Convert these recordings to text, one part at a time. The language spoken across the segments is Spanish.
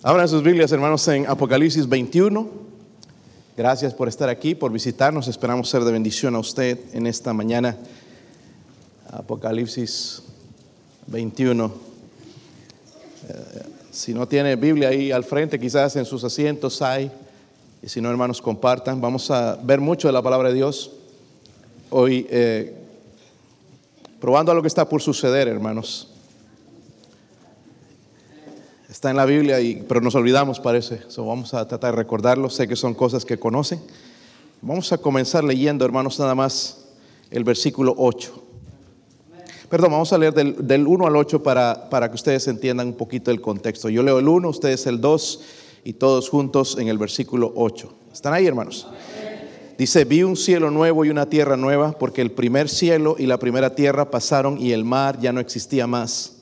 Abran sus Biblias, hermanos, en Apocalipsis 21. Gracias por estar aquí, por visitarnos. Esperamos ser de bendición a usted en esta mañana. Apocalipsis 21. Eh, si no tiene Biblia ahí al frente, quizás en sus asientos hay. Y si no, hermanos, compartan. Vamos a ver mucho de la palabra de Dios. Hoy, eh, probando a lo que está por suceder, hermanos. Está en la Biblia, y, pero nos olvidamos, parece. So, vamos a tratar de recordarlo. Sé que son cosas que conocen. Vamos a comenzar leyendo, hermanos, nada más el versículo 8. Perdón, vamos a leer del, del 1 al 8 para, para que ustedes entiendan un poquito el contexto. Yo leo el 1, ustedes el 2 y todos juntos en el versículo 8. ¿Están ahí, hermanos? Dice, vi un cielo nuevo y una tierra nueva, porque el primer cielo y la primera tierra pasaron y el mar ya no existía más.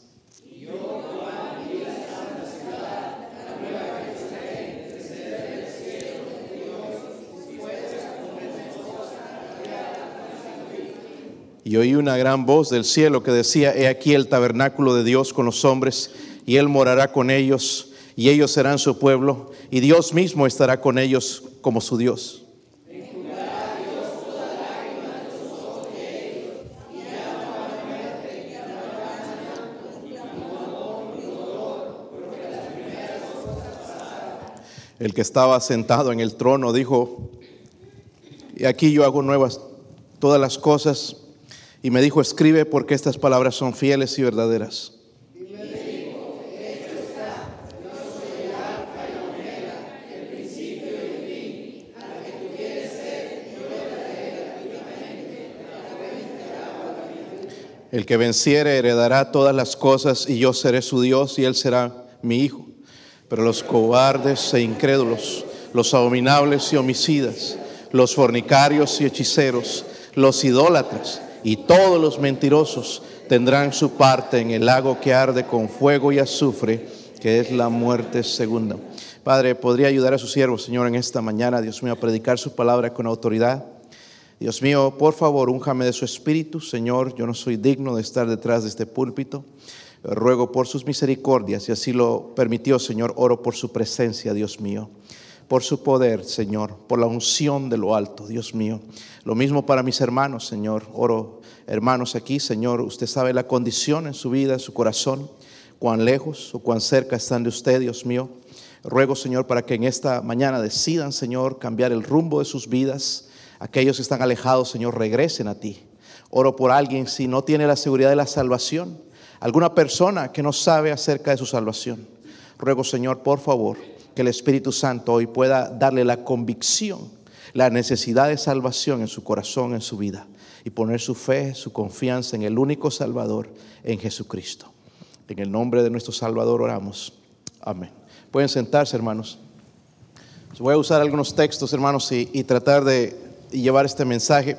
Y oí una gran voz del cielo que decía, he aquí el tabernáculo de Dios con los hombres, y Él morará con ellos, y ellos serán su pueblo, y Dios mismo estará con ellos como su Dios. El que estaba sentado en el trono dijo, y aquí yo hago nuevas todas las cosas y me dijo, escribe porque estas palabras son fieles y verdaderas. El que venciere heredará todas las cosas y yo seré su Dios y él será mi hijo. Pero los cobardes e incrédulos, los abominables y homicidas, los fornicarios y hechiceros, los idólatras, y todos los mentirosos tendrán su parte en el lago que arde con fuego y azufre, que es la muerte segunda. Padre, ¿podría ayudar a su siervo, Señor, en esta mañana, Dios mío, a predicar su palabra con autoridad? Dios mío, por favor, únjame de su espíritu, Señor, yo no soy digno de estar detrás de este púlpito. Ruego por sus misericordias, y así lo permitió, Señor, oro por su presencia, Dios mío por su poder, Señor, por la unción de lo alto, Dios mío. Lo mismo para mis hermanos, Señor. Oro, hermanos, aquí, Señor, usted sabe la condición en su vida, en su corazón, cuán lejos o cuán cerca están de usted, Dios mío. Ruego, Señor, para que en esta mañana decidan, Señor, cambiar el rumbo de sus vidas. Aquellos que están alejados, Señor, regresen a ti. Oro por alguien si no tiene la seguridad de la salvación, alguna persona que no sabe acerca de su salvación. Ruego, Señor, por favor que el Espíritu Santo hoy pueda darle la convicción, la necesidad de salvación en su corazón, en su vida, y poner su fe, su confianza en el único Salvador, en Jesucristo. En el nombre de nuestro Salvador oramos. Amén. Pueden sentarse, hermanos. Voy a usar algunos textos, hermanos, y, tratar de llevar este mensaje.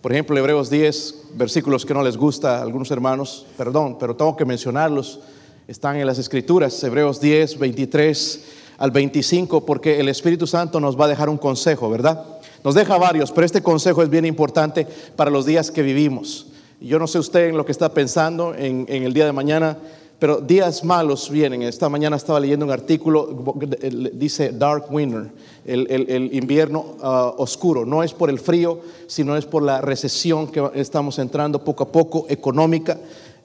Por ejemplo, Hebreos 10, versículos que no les gusta a algunos hermanos, perdón, pero tengo que mencionarlos. Están en las Escrituras, Hebreos 10, 23 al 25 porque el Espíritu Santo nos va a dejar un consejo, ¿verdad? Nos deja varios, pero este consejo es bien importante para los días que vivimos. Yo no sé usted en lo que está pensando en, el día de mañana, pero días malos vienen. Esta mañana estaba leyendo un artículo, dice Dark Winter, el, invierno ah, oscuro. No es por el frío, sino es por la recesión que estamos entrando poco a poco, económica.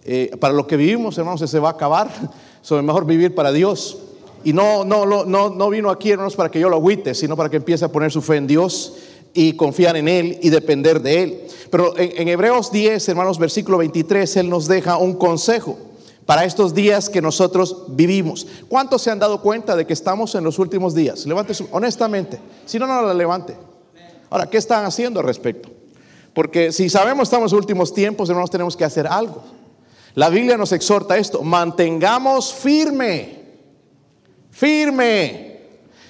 Eh, para lo que vivimos, hermanos, se va a acabar. Es mejor vivir para Dios. Y no, no, no, no vino aquí, hermanos, para que yo lo agüite, sino para que empiece a poner su fe en Dios y confiar en Él y depender de Él. Pero en, Hebreos 10, hermanos, versículo 23, Él nos deja un consejo para estos días que nosotros vivimos. ¿Cuántos se han dado cuenta de que estamos en los últimos días? Levante su, honestamente. Si no, no la levante. Ahora, ¿qué están haciendo al respecto? Porque si sabemos estamos en los últimos tiempos, hermanos, tenemos que hacer algo. La Biblia nos exhorta esto, mantengamos firme firme,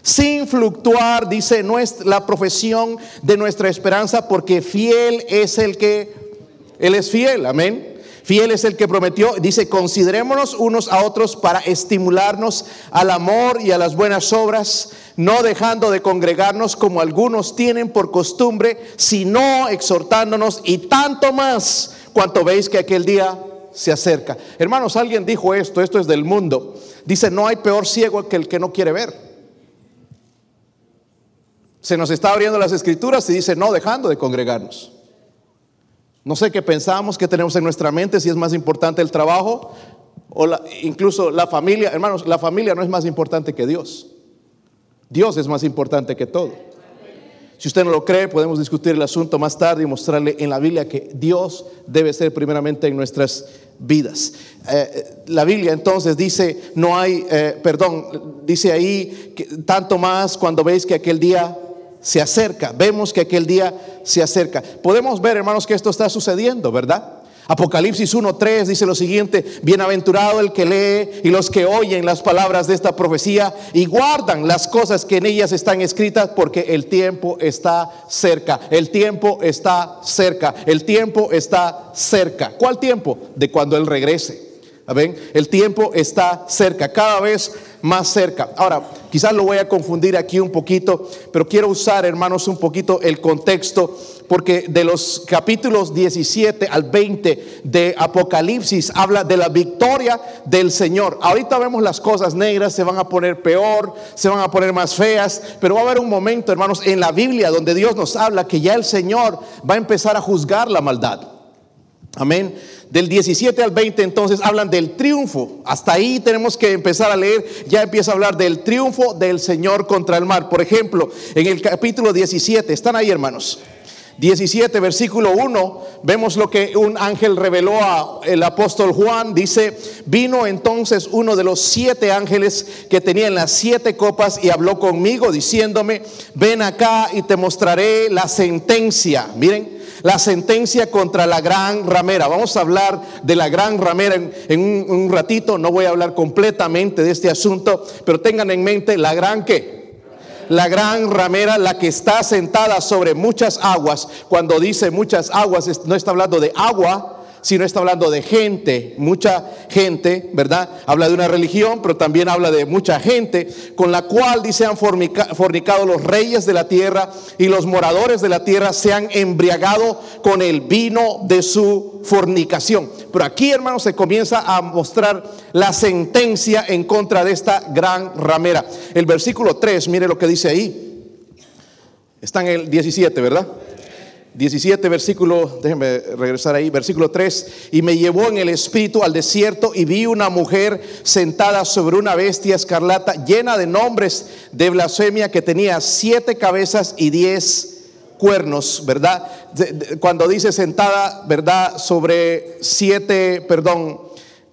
sin fluctuar, dice la profesión de nuestra esperanza, porque fiel es el que, Él es fiel, amén. Fiel es el que prometió, dice, considerémonos unos a otros para estimularnos al amor y a las buenas obras, no dejando de congregarnos como algunos tienen por costumbre, sino exhortándonos y tanto más cuanto veis que aquel día se acerca. Hermanos, alguien dijo esto, esto es del mundo. Dice, no hay peor ciego que el que no quiere ver. Se nos está abriendo las escrituras y dice, no, dejando de congregarnos. No sé qué pensamos, qué tenemos en nuestra mente, si es más importante el trabajo o incluso la familia. Hermanos, la familia no es más importante que Dios. Dios es más importante que todo. Si usted no lo cree, podemos discutir el asunto más tarde y mostrarle en la Biblia que Dios debe ser primeramente en nuestras vidas. Eh, eh, la Biblia entonces dice, no hay, eh, perdón, dice ahí, que, tanto más cuando veis que aquel día se acerca. Vemos que aquel día se acerca. Podemos ver, hermanos, que esto está sucediendo, ¿verdad? Apocalipsis 1.3 dice lo siguiente, bienaventurado el que lee y los que oyen las palabras de esta profecía y guardan las cosas que en ellas están escritas porque el tiempo está cerca, el tiempo está cerca, el tiempo está cerca. ¿Cuál tiempo? De cuando Él regrese. ¿Ven? El tiempo está cerca, cada vez más cerca. Ahora, quizás lo voy a confundir aquí un poquito, pero quiero usar, hermanos, un poquito el contexto, porque de los capítulos 17 al 20 de Apocalipsis habla de la victoria del Señor. Ahorita vemos las cosas negras, se van a poner peor, se van a poner más feas, pero va a haber un momento, hermanos, en la Biblia donde Dios nos habla que ya el Señor va a empezar a juzgar la maldad. Amén. Del 17 al 20 entonces hablan del triunfo. Hasta ahí tenemos que empezar a leer. Ya empieza a hablar del triunfo del Señor contra el mar. Por ejemplo, en el capítulo 17, están ahí hermanos. 17, versículo 1, vemos lo que un ángel reveló a el apóstol Juan. Dice, vino entonces uno de los siete ángeles que tenían las siete copas y habló conmigo diciéndome, ven acá y te mostraré la sentencia. Miren, la sentencia contra la gran ramera. Vamos a hablar de la gran ramera en, un, ratito. No voy a hablar completamente de este asunto, pero tengan en mente la gran que la gran ramera, la que está sentada sobre muchas aguas. Cuando dice muchas aguas, no está hablando de agua, sino está hablando de gente, mucha gente, ¿verdad? Habla de una religión, pero también habla de mucha gente, con la cual dice han fornicado los reyes de la tierra y los moradores de la tierra se han embriagado con el vino de su fornicación. Pero aquí, hermanos, se comienza a mostrar la sentencia en contra de esta gran ramera. El versículo 3, mire lo que dice ahí. Está en el 17, ¿verdad? 17, versículo, déjenme regresar ahí, versículo 3, y me llevó en el espíritu al desierto y vi una mujer sentada sobre una bestia escarlata llena de nombres de blasfemia que tenía siete cabezas y diez cuernos, ¿verdad? Cuando dice sentada, ¿verdad? Sobre siete, perdón,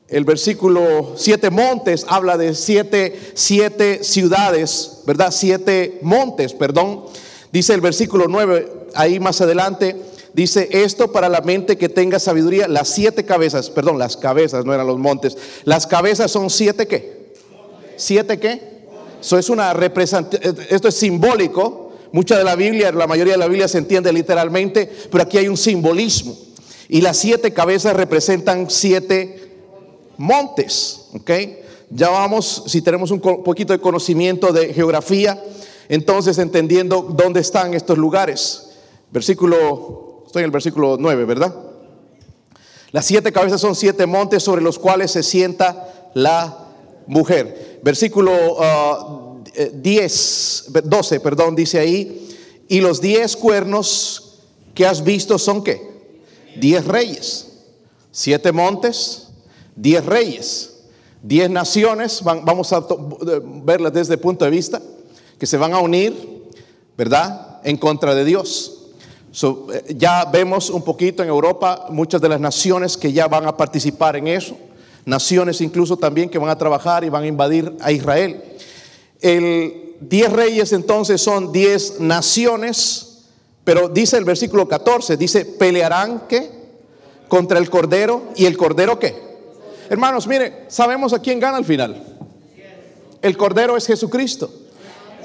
el versículo siete montes habla de siete, siete ciudades, ¿verdad? Siete montes, perdón. Dice el versículo 9, ahí más adelante, dice esto para la mente que tenga sabiduría, las siete cabezas, perdón, las cabezas, no eran los montes, las cabezas son siete qué? ¿Siete qué? Eso es una esto es simbólico, mucha de la Biblia, la mayoría de la Biblia se entiende literalmente, pero aquí hay un simbolismo. Y las siete cabezas representan siete montes, ¿ok? Ya vamos, si tenemos un poquito de conocimiento de geografía, entonces entendiendo dónde están estos lugares. Versículo, estoy en el versículo 9, ¿verdad? Las siete cabezas son siete montes sobre los cuales se sienta la mujer. Versículo 10, uh, 12, perdón, dice ahí, y los diez cuernos que has visto son qué? Diez reyes, siete montes, diez reyes, diez naciones, vamos a verlas desde el punto de vista que se van a unir, ¿verdad?, en contra de Dios. Eh, ya vemos un poquito en Europa muchas de las naciones que ya van a participar en eso, naciones incluso también que van a trabajar y van a invadir a Israel. El diez reyes entonces son diez naciones, pero dice el versículo 14, dice, pelearán que contra el cordero y el cordero qué. Hermanos, mire, sabemos a quién gana al final. El cordero es Jesucristo.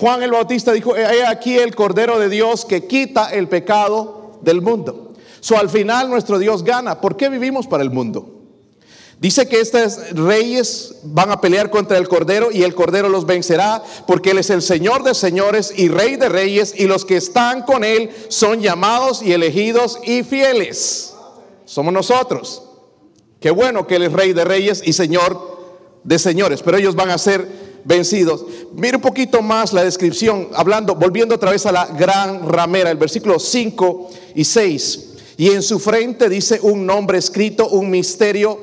Juan el Bautista dijo, he aquí el Cordero de Dios que quita el pecado del mundo. So al final nuestro Dios gana. ¿Por qué vivimos para el mundo? Dice que estos reyes van a pelear contra el Cordero y el Cordero los vencerá porque Él es el Señor de señores y Rey de reyes y los que están con Él son llamados y elegidos y fieles. Somos nosotros. Qué bueno que Él es rey de reyes y señor de señores, pero ellos van a ser vencidos. Mire un poquito más la descripción, hablando, volviendo otra vez a la gran ramera, el versículo 5 y 6. Y en su frente dice un nombre escrito, un misterio,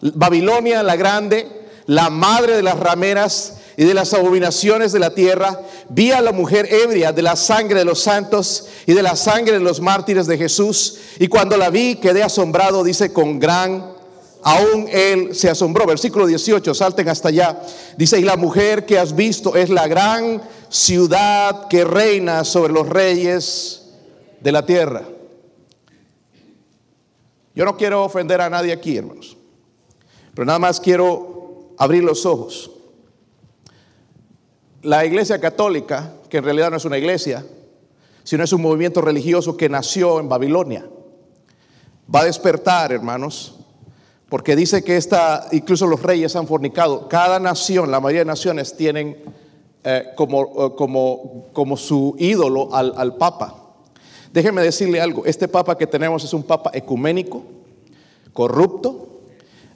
Babilonia la grande, la madre de las rameras y de las abominaciones de la tierra, vi a la mujer ebria de la sangre de los santos y de la sangre de los mártires de Jesús, y cuando la vi quedé asombrado, dice, con gran Aún él se asombró. Versículo 18, salten hasta allá. Dice, y la mujer que has visto es la gran ciudad que reina sobre los reyes de la tierra. Yo no quiero ofender a nadie aquí, hermanos, pero nada más quiero abrir los ojos. La iglesia católica, que en realidad no es una iglesia, sino es un movimiento religioso que nació en Babilonia, va a despertar, hermanos, porque dice que esta, incluso los reyes han fornicado. Cada nación, la mayoría de naciones tienen eh, como, eh, como, como, su ídolo al, al Papa. Déjeme decirle algo, este Papa que tenemos es un Papa ecuménico, corrupto.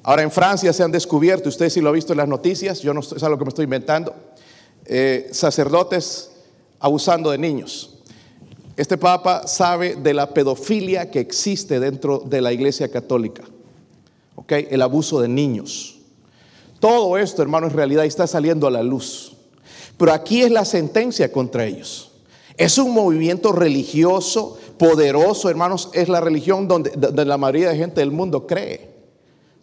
Ahora en Francia se han descubierto, usted sí lo ha visto en las noticias, yo no es algo que me estoy inventando, eh, sacerdotes abusando de niños. Este Papa sabe de la pedofilia que existe dentro de la Iglesia Católica. El abuso de niños. Todo esto, hermano, en realidad está saliendo a la luz. Pero aquí es la sentencia contra ellos. Es un movimiento religioso poderoso, hermanos. Es la religión donde, donde la mayoría de gente del mundo cree.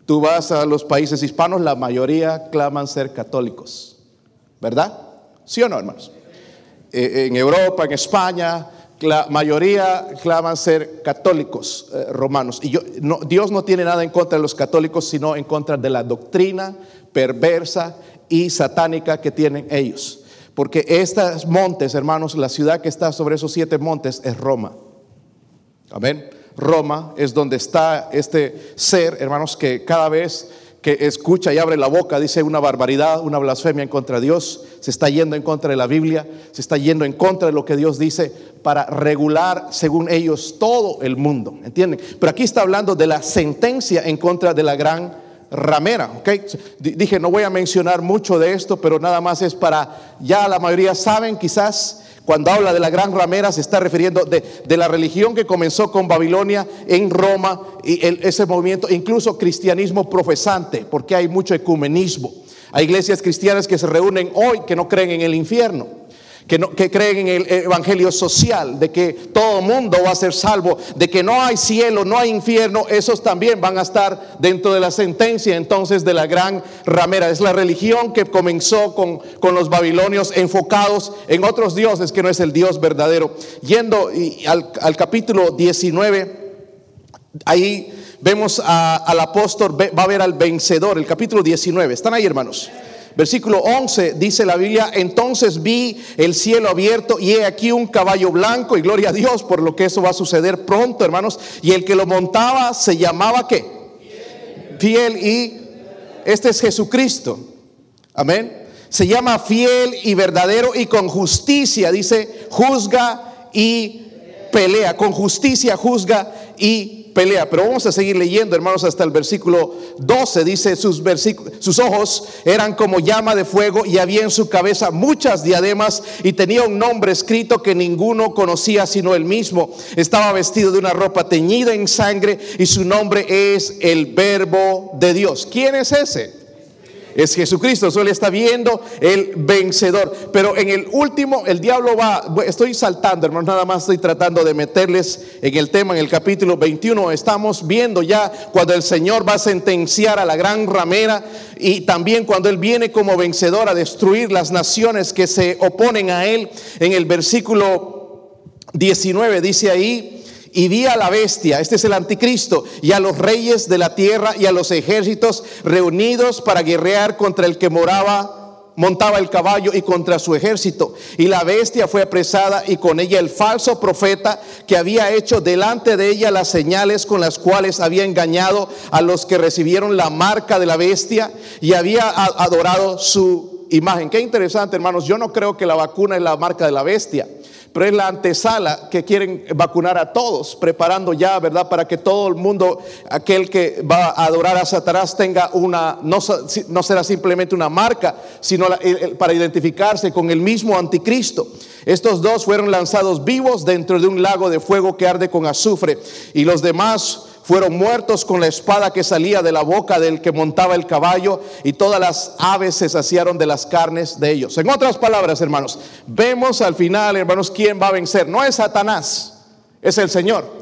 Tú vas a los países hispanos, la mayoría claman ser católicos. ¿Verdad? ¿Sí o no, hermanos? Eh, en Europa, en España, la mayoría claman ser católicos eh, romanos. Y yo, Dios no tiene nada en contra de los católicos, sino en contra de la doctrina perversa y satánica que tienen ellos. Porque estos montes, hermanos, la ciudad que está sobre esos siete montes es Roma. Amén. Roma es donde está este ser, hermanos, que cada vez que escucha y abre la boca dice una barbaridad, una blasfemia en contra de Dios, se está yendo en contra de la Biblia, se está yendo en contra de lo que Dios dice para regular, según ellos, todo el mundo. ¿Entienden? Pero aquí está hablando de la sentencia en contra de la gran ramera. Dije, no voy a mencionar mucho de esto, pero nada más es para, ya la mayoría saben quizás cuando habla de la gran ramera se está refiriendo de, la religión que comenzó con Babilonia en Roma y ese movimiento, incluso cristianismo profesante, porque hay mucho ecumenismo. Hay iglesias cristianas que se reúnen hoy que no creen en el infierno que, no, que creen en el evangelio social, de que todo mundo va a ser salvo, de que no hay cielo, no hay infierno, esos también van a estar dentro de la sentencia entonces de la gran ramera. Es la religión que comenzó con, con los babilonios enfocados en otros dioses que no es el Dios verdadero. Yendo al, al capítulo 19, ahí vemos al apóstol, va a ver al vencedor, el capítulo 19. ¿Están ahí hermanos? Versículo 11 dice la Biblia, entonces vi el cielo abierto y he aquí un caballo blanco y gloria a Dios por lo que eso va a suceder pronto, hermanos. Y el que lo montaba se llamaba qué? Fiel y este es Jesucristo. Amén. Se llama fiel y verdadero y con justicia, dice, juzga y pelea. Con justicia juzga y pelea. Pero vamos a seguir leyendo, hermanos, hasta el versículo 12. Dice, sus, sus ojos eran como llama de fuego y había en su cabeza muchas diademas y tenía un nombre escrito que ninguno conocía sino él mismo. Estaba vestido de una ropa teñida en sangre y su nombre es el verbo de Dios. ¿Quién es ese? Es Jesucristo, solo está viendo el vencedor. Pero en el último, el diablo va, estoy saltando, hermanos, nada más estoy tratando de meterles en el tema, en el capítulo 21, estamos viendo ya cuando el Señor va a sentenciar a la gran ramera y también cuando Él viene como vencedor a destruir las naciones que se oponen a Él. En el versículo 19 dice ahí, y vi a la bestia, este es el anticristo, y a los reyes de la tierra y a los ejércitos reunidos para guerrear contra el que moraba montaba el caballo y contra su ejército. Y la bestia fue apresada y con ella el falso profeta que había hecho delante de ella las señales con las cuales había engañado a los que recibieron la marca de la bestia y había adorado su imagen. Qué interesante, hermanos. Yo no creo que la vacuna es la marca de la bestia. Pero es la antesala que quieren vacunar a todos, preparando ya, ¿verdad? Para que todo el mundo, aquel que va a adorar a Satanás, tenga una, no, no será simplemente una marca, sino para identificarse con el mismo anticristo. Estos dos fueron lanzados vivos dentro de un lago de fuego que arde con azufre y los demás fueron muertos con la espada que salía de la boca del que montaba el caballo y todas las aves se saciaron de las carnes de ellos. En otras palabras, hermanos, vemos al final, hermanos, quién va a vencer. No es Satanás, es el Señor.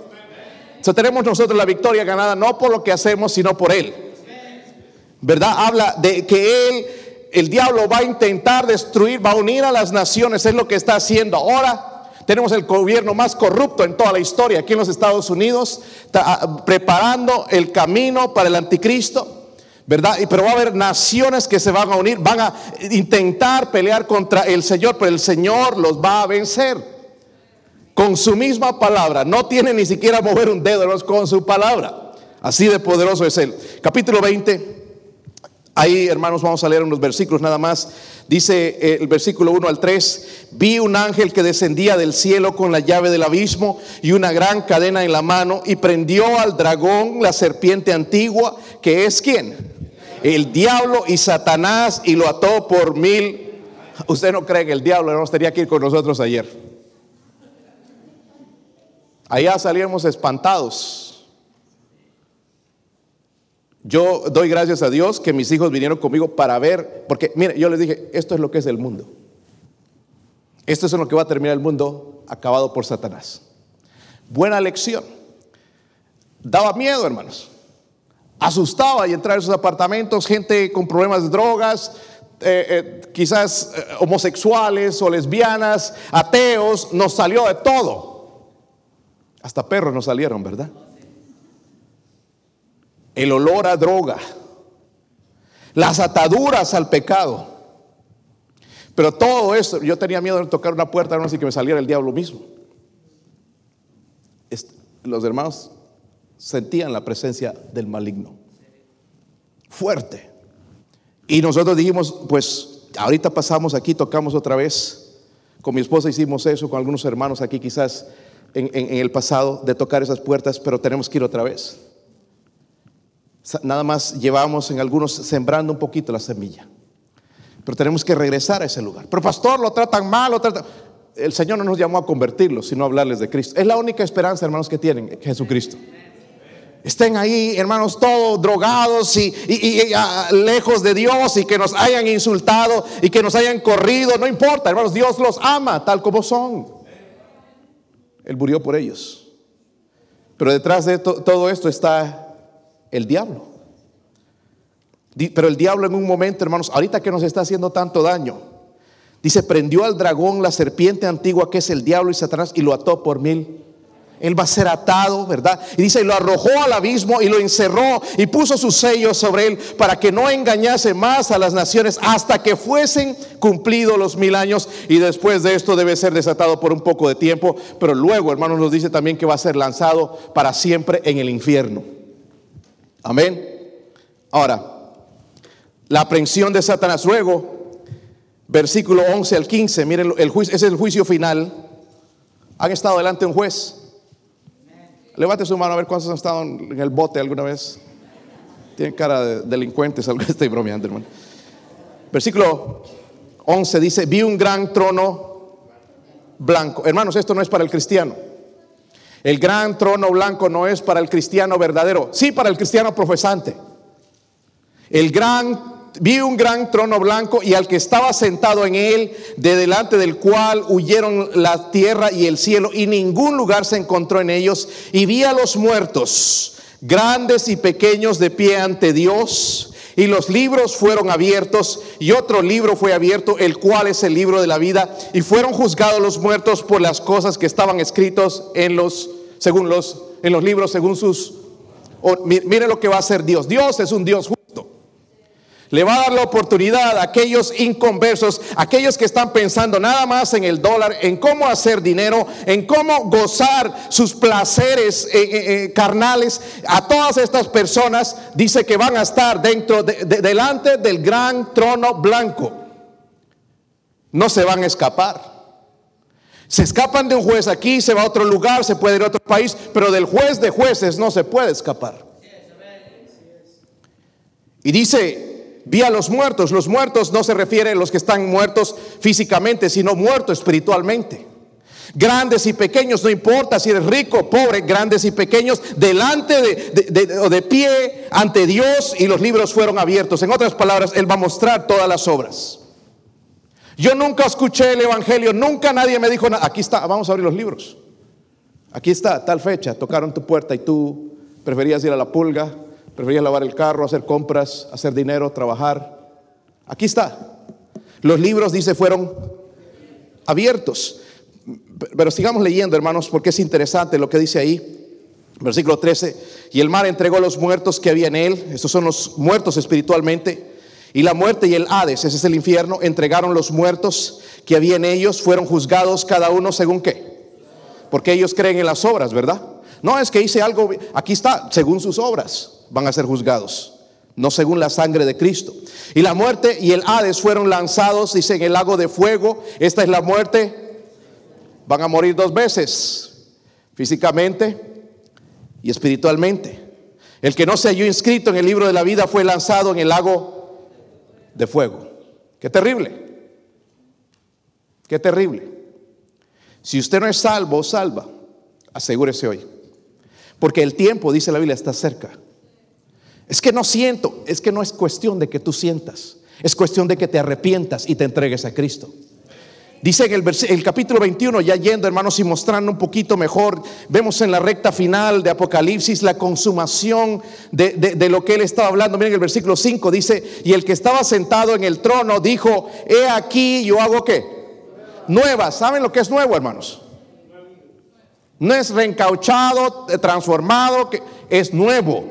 O tenemos nosotros la victoria ganada no por lo que hacemos, sino por Él. ¿Verdad? Habla de que Él, el diablo va a intentar destruir, va a unir a las naciones, es lo que está haciendo ahora tenemos el gobierno más corrupto en toda la historia aquí en los Estados Unidos, ah, preparando el camino para el anticristo. ¿verdad? Pero va a haber naciones que se van a unir, van a intentar pelear contra el Señor, pero el Señor los va a vencer. Con su misma palabra, no tiene ni siquiera mover un dedo, con su palabra. Así de poderoso es Él. Capítulo 20. Ahí, hermanos, vamos a leer unos versículos nada más. Dice eh, el versículo 1 al 3, vi un ángel que descendía del cielo con la llave del abismo y una gran cadena en la mano y prendió al dragón, la serpiente antigua, que es quién? El diablo y Satanás y lo ató por mil. Usted no cree que el diablo no estaría aquí con nosotros ayer. Allá salíamos espantados yo doy gracias a Dios que mis hijos vinieron conmigo para ver, porque mire, yo les dije, esto es lo que es el mundo. Esto es en lo que va a terminar el mundo acabado por Satanás. Buena lección. Daba miedo, hermanos. Asustaba y entrar en esos apartamentos, gente con problemas de drogas, eh, eh, quizás eh, homosexuales o lesbianas, ateos, nos salió de todo. Hasta perros nos salieron, ¿verdad? El olor a droga, las ataduras al pecado. Pero todo eso, yo tenía miedo de tocar una puerta, no sé que me saliera el diablo mismo. Los hermanos sentían la presencia del maligno. Fuerte. Y nosotros dijimos, pues ahorita pasamos aquí, tocamos otra vez. Con mi esposa hicimos eso, con algunos hermanos aquí quizás en el pasado, de tocar esas puertas, pero tenemos que ir otra vez. Nada más llevamos en algunos sembrando un poquito la semilla. Pero tenemos que regresar a ese lugar. Pero pastor, lo tratan mal, lo tratan... El Señor no nos llamó a convertirlos, sino a hablarles de Cristo. Es la única esperanza, hermanos, que tienen Jesucristo. Estén ahí, hermanos, todos drogados y, ah, lejos de Dios y que nos hayan insultado y que nos hayan corrido. No importa, hermanos, Dios los ama tal como son. Él murió por ellos. Pero detrás de todo esto está el diablo. Pero el diablo en un momento, hermanos, ahorita que nos está haciendo tanto daño, dice, prendió al dragón, la serpiente antigua que es el diablo y Satanás, y lo ató por mil. Él va a ser atado, ¿verdad? Y dice, y lo arrojó al abismo y lo encerró y puso sus sellos sobre él para que no engañase más a las naciones hasta que fuesen cumplidos los mil años. Y después de esto debe ser desatado por un poco de tiempo. Pero luego, hermanos, nos dice también que va a ser lanzado para siempre en el infierno. Amén. Ahora, la aprehensión de Satanás. Luego, versículo 11 al 15, miren, el juicio, ese es el juicio final. ¿Han estado delante de un juez? Levante su mano a ver cuántos han estado en el bote alguna vez. Tienen cara de delincuentes, algo estoy bromeando, hermano. Versículo 11 dice, vi un gran trono blanco. Hermanos, esto no es para el cristiano. El gran trono blanco no es para el cristiano verdadero, sí para el cristiano profesante. El gran vi un gran trono blanco y al que estaba sentado en él, de delante del cual huyeron la tierra y el cielo, y ningún lugar se encontró en ellos. Y vi a los muertos, grandes y pequeños, de pie ante Dios. Y los libros fueron abiertos, y otro libro fue abierto, el cual es el libro de la vida, y fueron juzgados los muertos por las cosas que estaban escritos en los, según los, en los libros, según sus. mire lo que va a hacer Dios. Dios es un Dios justo. Le va a dar la oportunidad a aquellos inconversos, aquellos que están pensando nada más en el dólar, en cómo hacer dinero, en cómo gozar sus placeres eh, eh, eh, carnales. A todas estas personas dice que van a estar dentro, delante del gran trono blanco. No se van a escapar. Se escapan de un juez aquí, se va a otro lugar, se puede ir a otro país, pero del juez de jueces no se puede escapar. Y dice, vi a los muertos. Los muertos no se refiere a los que están muertos físicamente, sino muertos espiritualmente. Grandes y pequeños, no importa si eres rico pobre, grandes y pequeños, delante de, o de pie ante Dios y los libros fueron abiertos. En otras palabras, Él va a mostrar todas las obras. Yo nunca escuché el Evangelio, nunca nadie me dijo nada. Aquí está, vamos a abrir los libros. Aquí está, tal fecha, tocaron tu puerta y tú preferías ir a la pulga, preferías lavar el carro, hacer compras, hacer dinero, trabajar. Aquí está. Los libros, dice, fueron abiertos. Pero sigamos leyendo, hermanos, porque es interesante lo que dice ahí. Versículo 13. Y el mar entregó los muertos que había en él. Estos son los muertos espiritualmente y la muerte y el Hades, ese es el infierno, entregaron los muertos que había en ellos, fueron juzgados cada uno según qué. Porque ellos creen en las obras, ¿verdad? No es que hice algo, aquí está, según sus obras van a ser juzgados, no según la sangre de Cristo. Y la muerte y el Hades fueron lanzados, dice, en el lago de fuego. Esta es la muerte. Van a morir dos veces, físicamente y espiritualmente. El que no se halló inscrito en el libro de la vida fue lanzado en el lago de fuego. Qué terrible. Qué terrible. Si usted no es salvo, salva. Asegúrese hoy. Porque el tiempo, dice la Biblia, está cerca. Es que no siento, es que no es cuestión de que tú sientas, es cuestión de que te arrepientas y te entregues a Cristo. Dice en el, capítulo 21, ya yendo hermanos y mostrando un poquito mejor, vemos en la recta final de Apocalipsis la consumación de, de, lo que él estaba hablando. Miren el versículo 5, dice, y el que estaba sentado en el trono dijo, he aquí yo hago qué? Nuevas. ¿Saben lo que es nuevo, hermanos? No es reencauchado, transformado, que es nuevo.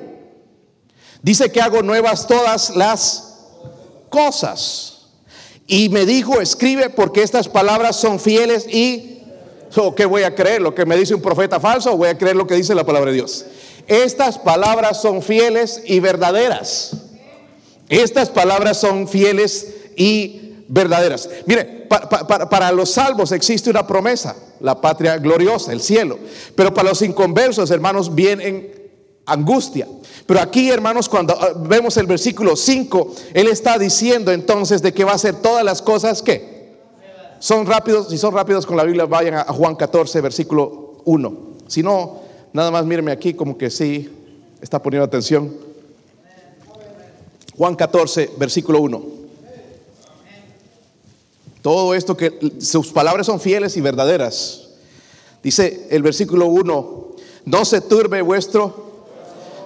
Dice que hago nuevas todas las cosas. Y me dijo, escribe porque estas palabras son fieles y... ¿Qué voy a creer? ¿Lo que me dice un profeta falso o voy a creer lo que dice la palabra de Dios? Estas palabras son fieles y verdaderas. Estas palabras son fieles y verdaderas. Mire, para los salvos existe una promesa, la patria gloriosa, el cielo. Pero para los inconversos, hermanos, vienen angustia. Pero aquí, hermanos, cuando ah, vemos el versículo 5, Él está diciendo entonces de que va a hacer todas las cosas que son rápidos. Si son rápidos con la Biblia, vayan a Juan 14, versículo 1. Si no, nada más míreme aquí como que sí está poniendo atención. Juan 14, versículo 1. Todo esto que sus palabras son fieles y verdaderas. Dice el versículo 1, no se turbe vuestro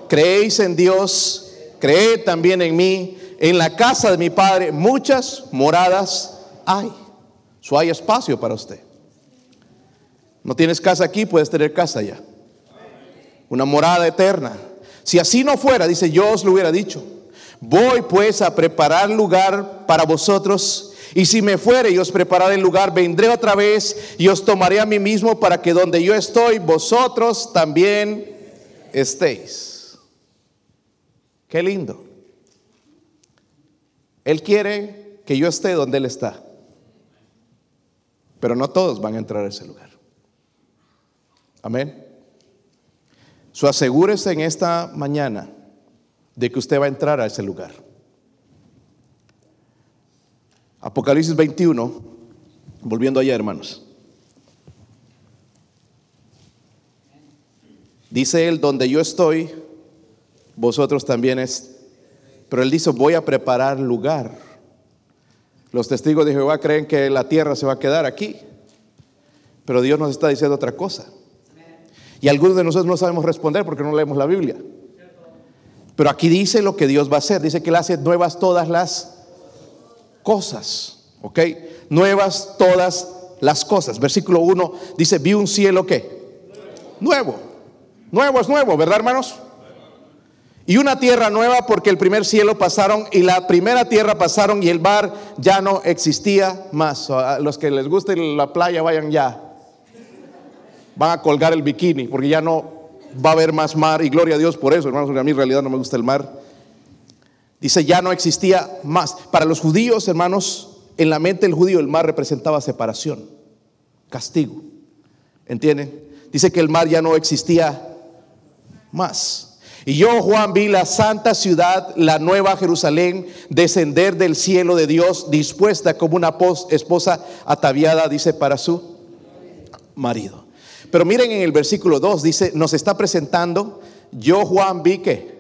creéis en Dios, creed también en mí. En la casa de mi Padre muchas moradas hay. So hay espacio para usted. No tienes casa aquí, puedes tener casa allá. Una morada eterna. Si así no fuera, dice, yo os lo hubiera dicho. Voy pues a preparar lugar para vosotros. Y si me fuere y os prepararé el lugar, vendré otra vez y os tomaré a mí mismo para que donde yo estoy, vosotros también estéis. Qué lindo. Él quiere que yo esté donde Él está. Pero no todos van a entrar a ese lugar. Amén. So asegúrese en esta mañana de que usted va a entrar a ese lugar. Apocalipsis 21, volviendo allá, hermanos. Dice él, donde yo estoy, vosotros también es. Pero él dice, voy a preparar lugar. Los testigos de Jehová creen que la tierra se va a quedar aquí. Pero Dios nos está diciendo otra cosa. Y algunos de nosotros no sabemos responder porque no leemos la Biblia. Pero aquí dice lo que Dios va a hacer. Dice que Él hace nuevas todas las cosas. ¿Ok? Nuevas todas las cosas. Versículo 1 dice, vi un cielo que nuevo. Nuevo es nuevo, ¿verdad hermanos? Y una tierra nueva porque el primer cielo pasaron y la primera tierra pasaron y el mar ya no existía más. A los que les guste la playa vayan ya. Van a colgar el bikini porque ya no va a haber más mar y gloria a Dios por eso, hermanos, porque a mí en realidad no me gusta el mar. Dice, ya no existía más. Para los judíos, hermanos, en la mente del judío el mar representaba separación. castigo. ¿Entienden? Dice que el mar ya no existía más. Y yo, Juan, vi la santa ciudad, la nueva Jerusalén, descender del cielo de Dios, dispuesta como una esposa ataviada, dice, para su marido. Pero miren en el versículo 2, dice, nos está presentando, yo, Juan, vi que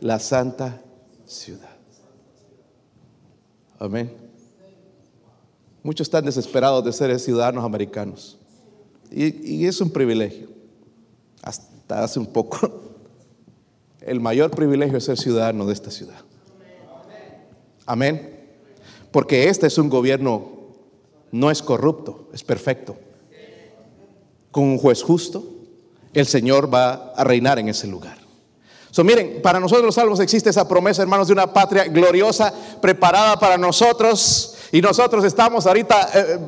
la santa ciudad. Amén. Muchos están desesperados de ser ciudadanos americanos. Y, y es un privilegio. Hasta hace un poco. El mayor privilegio es ser ciudadano de esta ciudad. Amén. Porque este es un gobierno, no es corrupto, es perfecto. Con un juez justo, el Señor va a reinar en ese lugar. So, miren, para nosotros los salvos existe esa promesa, hermanos, de una patria gloriosa preparada para nosotros. Y nosotros estamos ahorita eh,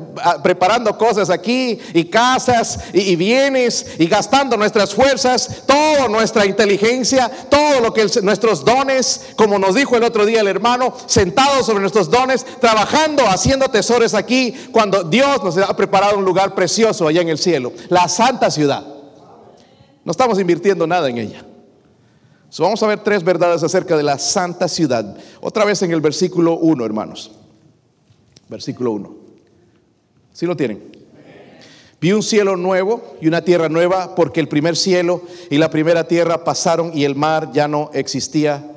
preparando cosas aquí y casas y, bienes y gastando nuestras fuerzas, toda nuestra inteligencia, todo lo que nuestros dones, como nos dijo el otro día el hermano, sentados sobre nuestros dones, trabajando, haciendo tesoros aquí, cuando Dios nos ha preparado un lugar precioso allá en el cielo, la santa ciudad. No estamos invirtiendo nada en ella vamos a ver tres verdades acerca de la santa ciudad. Otra vez en el versículo 1, hermanos. Versículo 1. ¿Sí lo tienen? Vi un cielo nuevo y una tierra nueva porque el primer cielo y la primera tierra pasaron y el mar ya no existía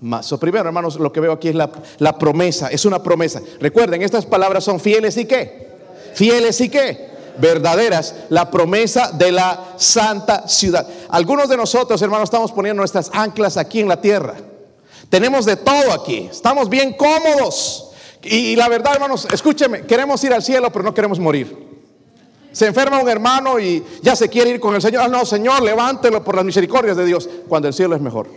más. So, primero, hermanos, lo que veo aquí es la, la promesa, es una promesa. Recuerden, estas palabras son fieles y qué? Fieles y qué? Verdaderas, la promesa de la santa ciudad. Algunos de nosotros, hermanos, estamos poniendo nuestras anclas aquí en la tierra. Tenemos de todo aquí, estamos bien cómodos. Y, la verdad, hermanos, escúcheme, queremos ir al cielo, pero no queremos morir. Se enferma un hermano y ya se quiere ir con el Señor. Ah, no, Señor, levántelo por las misericordias de Dios, cuando el cielo es mejor.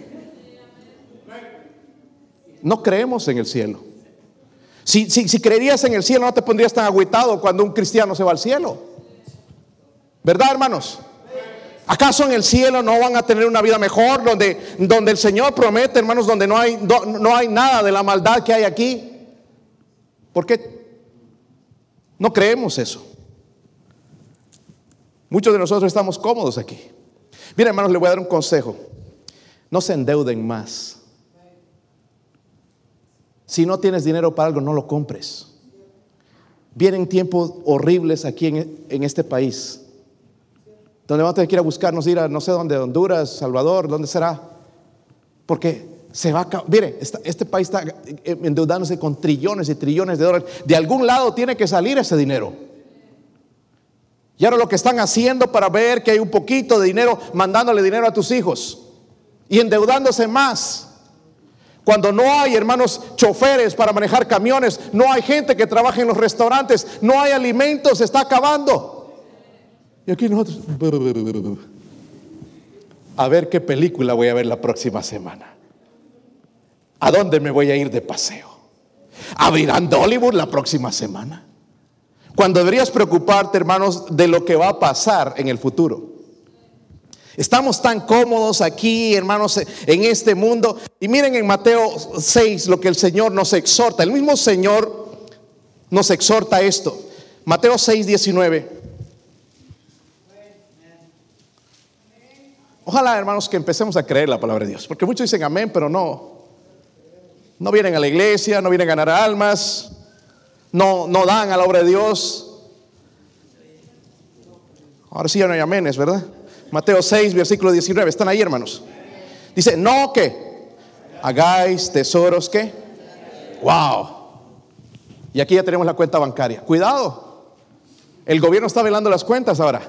No creemos en el cielo. Si, creerías en el cielo, no te pondrías tan agüitado cuando un cristiano se va al cielo. ¿Verdad, hermanos? ¿Acaso en el cielo no van a tener una vida mejor donde, el Señor promete, hermanos, donde no hay, no, hay nada de la maldad que hay aquí? ¿Por qué no creemos eso? Muchos de nosotros estamos cómodos aquí. Mira, hermanos, le voy a dar un consejo. No se endeuden más. Si no tienes dinero para algo, no lo compres. Vienen tiempos horribles aquí en, este país, donde vamos a tener que ir a buscarnos, ir a no sé dónde, Honduras, Salvador, ¿dónde será? Porque se va a mire, este país está endeudándose con trillones y trillones de dólares. De algún lado tiene que salir ese dinero. Y ahora lo que están haciendo para ver que hay un poquito de dinero, mandándole dinero a tus hijos y endeudándose más. Cuando no hay, hermanos, choferes para manejar camiones, no hay gente que trabaje en los restaurantes, no hay alimentos, se está acabando. Y aquí nosotros, a ver qué película voy a ver la próxima semana. ¿A dónde me voy a ir de paseo? ¿A a Hollywood la próxima semana? Cuando deberías preocuparte, hermanos, de lo que va a pasar en el futuro. Estamos tan cómodos aquí, hermanos, en este mundo. Y miren en Mateo 6 lo que el Señor nos exhorta. El mismo Señor nos exhorta esto. Mateo 6, 19. Ojalá, hermanos, que empecemos a creer la palabra de Dios. Porque muchos dicen amén, pero no. No vienen a la iglesia, no vienen a ganar almas, no, no dan a la obra de Dios. Ahora sí ya no hay aménes, ¿verdad? Mateo 6, versículo 19. ¿Están ahí, hermanos? Dice, no que hagáis tesoros que. Wow. Y aquí ya tenemos la cuenta bancaria. Cuidado. El gobierno está velando las cuentas ahora.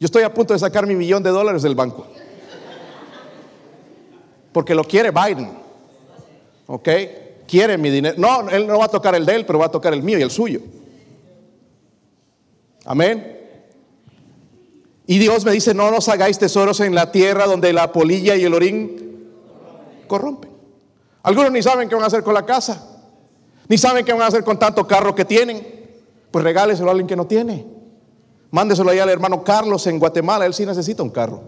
Yo estoy a punto de sacar mi millón de dólares del banco. Porque lo quiere Biden. ¿Ok? Quiere mi dinero. No, él no va a tocar el de él, pero va a tocar el mío y el suyo. Amén. Y Dios me dice, no nos hagáis tesoros en la tierra donde la polilla y el orín corrompen. Algunos ni saben qué van a hacer con la casa, ni saben qué van a hacer con tanto carro que tienen. Pues regáleselo a alguien que no tiene. Mándeselo allá al hermano Carlos en Guatemala, él sí necesita un carro.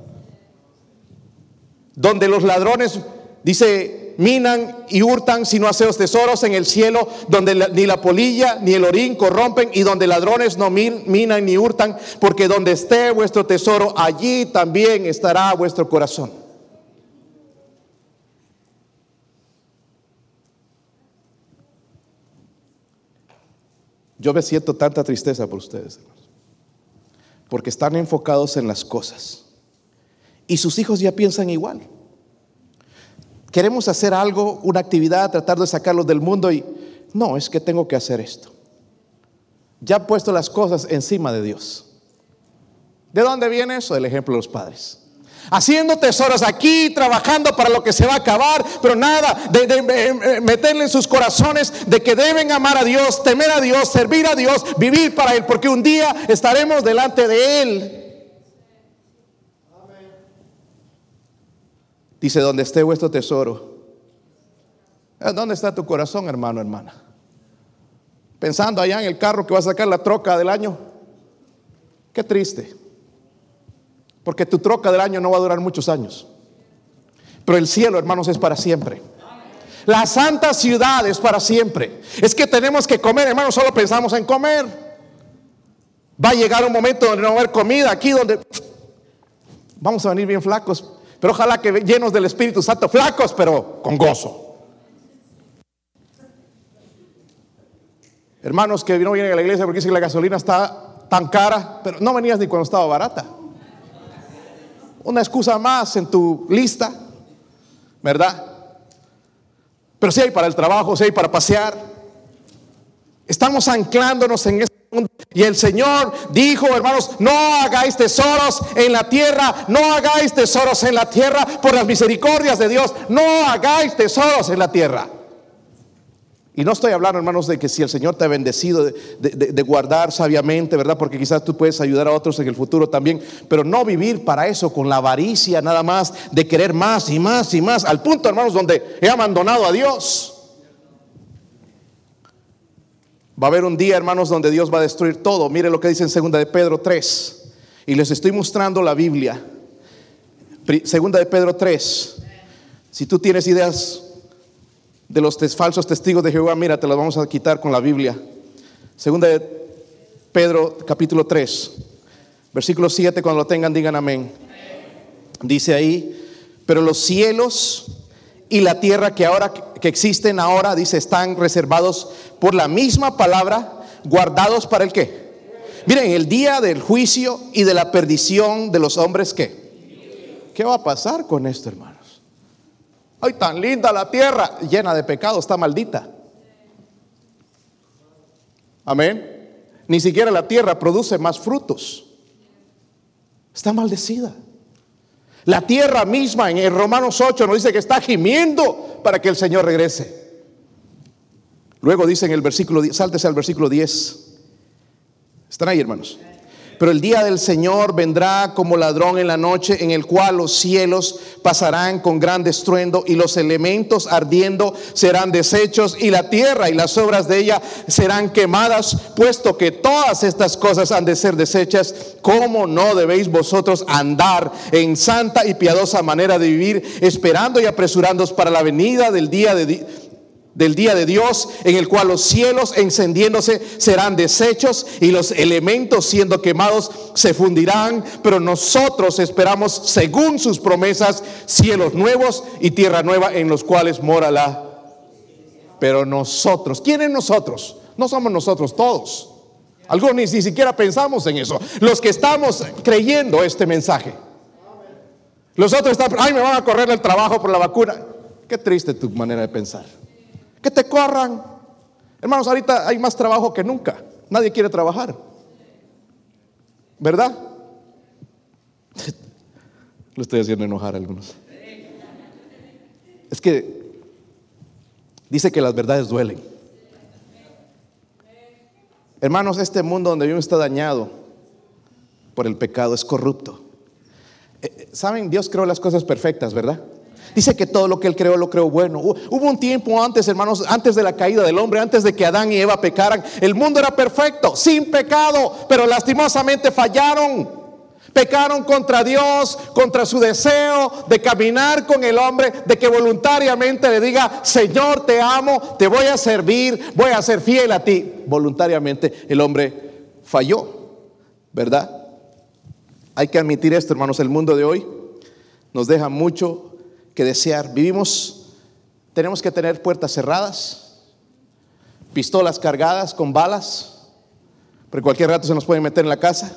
Donde los ladrones, dice, minan y hurtan, sino haceos tesoros en el cielo, donde ni la polilla ni el orín corrompen y donde ladrones no minan ni hurtan, porque donde esté vuestro tesoro, allí también estará vuestro corazón. Yo me siento tanta tristeza por ustedes, porque están enfocados en las cosas y sus hijos ya piensan igual. Queremos hacer algo, una actividad, tratar de sacarlos del mundo y no, es que tengo que hacer esto. Ya he puesto las cosas encima de Dios. ¿De dónde viene eso? El ejemplo de los padres. Haciendo tesoros aquí, trabajando para lo que se va a acabar, pero nada de, de, meterle en sus corazones de que deben amar a Dios, temer a Dios, servir a Dios, vivir para Él, porque un día estaremos delante de Él. Dice, donde esté vuestro tesoro. Eh, ¿Dónde está tu corazón, hermano, hermana? Pensando allá en el carro que va a sacar la troca del año. Qué triste. Porque tu troca del año no va a durar muchos años. Pero el cielo, hermanos, es para siempre. La santa ciudad es para siempre. Es que tenemos que comer, hermanos, solo pensamos en comer. Va a llegar un momento donde no va a haber comida aquí, donde vamos a venir bien flacos. Pero ojalá que llenos del Espíritu Santo, flacos, pero con gozo. Hermanos que no vienen a la iglesia porque dicen que la gasolina está tan cara, pero no venías ni cuando estaba barata. Una excusa más en tu lista, ¿verdad? Pero si hay para el trabajo, si hay para pasear. Estamos anclándonos en este y el Señor dijo, hermanos, no hagáis tesoros en la tierra, no hagáis tesoros en la tierra por las misericordias de Dios, no hagáis tesoros en la tierra. Y no estoy hablando, hermanos, de que si el Señor te ha bendecido de, guardar sabiamente, ¿verdad? Porque quizás tú puedes ayudar a otros en el futuro también, pero no vivir para eso con la avaricia nada más, de querer más y más y más, al punto, hermanos, donde he abandonado a Dios. Va a haber un día, hermanos, donde Dios va a destruir todo. Mire lo que dice en segunda de Pedro 3. Y les estoy mostrando la Biblia. Segunda de Pedro 3. Si tú tienes ideas de los falsos testigos de Jehová, mira, te las vamos a quitar con la Biblia. Segunda de Pedro capítulo 3. Versículo 7, cuando lo tengan, digan amén. Dice ahí, pero los cielos y la tierra que ahora que existen ahora, dice, están reservados por la misma palabra, guardados para el qué. Miren, el día del juicio y de la perdición de los hombres, ¿qué? ¿Qué va a pasar con esto, hermanos? Ay, tan linda la tierra, llena de pecado, está maldita. Amén. Ni siquiera la tierra produce más frutos. Está maldecida. La tierra misma en el Romanos 8 nos dice que está gimiendo para que el Señor regrese. Luego dice en el versículo, sáltese al versículo 10. ¿Están ahí, hermanos? Pero el día del Señor vendrá como ladrón en la noche, en el cual los cielos pasarán con gran estruendo y los elementos ardiendo serán deshechos y la tierra y las obras de ella serán quemadas, puesto que todas estas cosas han de ser deshechas. ¿Cómo no debéis vosotros andar en santa y piadosa manera de vivir, esperando y apresurándoos para la venida del día de del día de Dios, en el cual los cielos encendiéndose serán deshechos y los elementos siendo quemados se fundirán, pero nosotros esperamos, según sus promesas, cielos nuevos y tierra nueva en los cuales mora la... Pero nosotros, ¿quiénes nosotros? No somos nosotros todos. Algunos ni, ni siquiera pensamos en eso. Los que estamos creyendo este mensaje. Los otros están, ay, me van a correr el trabajo por la vacuna. Qué triste tu manera de pensar. Que te corran. Hermanos, ahorita hay más trabajo que nunca. Nadie quiere trabajar. ¿Verdad? Lo estoy haciendo enojar a algunos. Es que dice que las verdades duelen. Hermanos, este mundo donde vivo está dañado por el pecado, es corrupto. Eh, eh, Saben, Dios creó las cosas perfectas, ¿verdad? Dice que todo lo que él creó lo creó bueno. Hubo un tiempo antes, hermanos, antes de la caída del hombre, antes de que Adán y Eva pecaran, el mundo era perfecto, sin pecado, pero lastimosamente fallaron. Pecaron contra Dios, contra su deseo de caminar con el hombre, de que voluntariamente le diga, Señor, te amo, te voy a servir, voy a ser fiel a ti. Voluntariamente el hombre falló, ¿verdad? Hay que admitir esto, hermanos, el mundo de hoy nos deja mucho que desear. Vivimos, tenemos que tener puertas cerradas, pistolas cargadas con balas, pero cualquier rato se nos puede meter en la casa.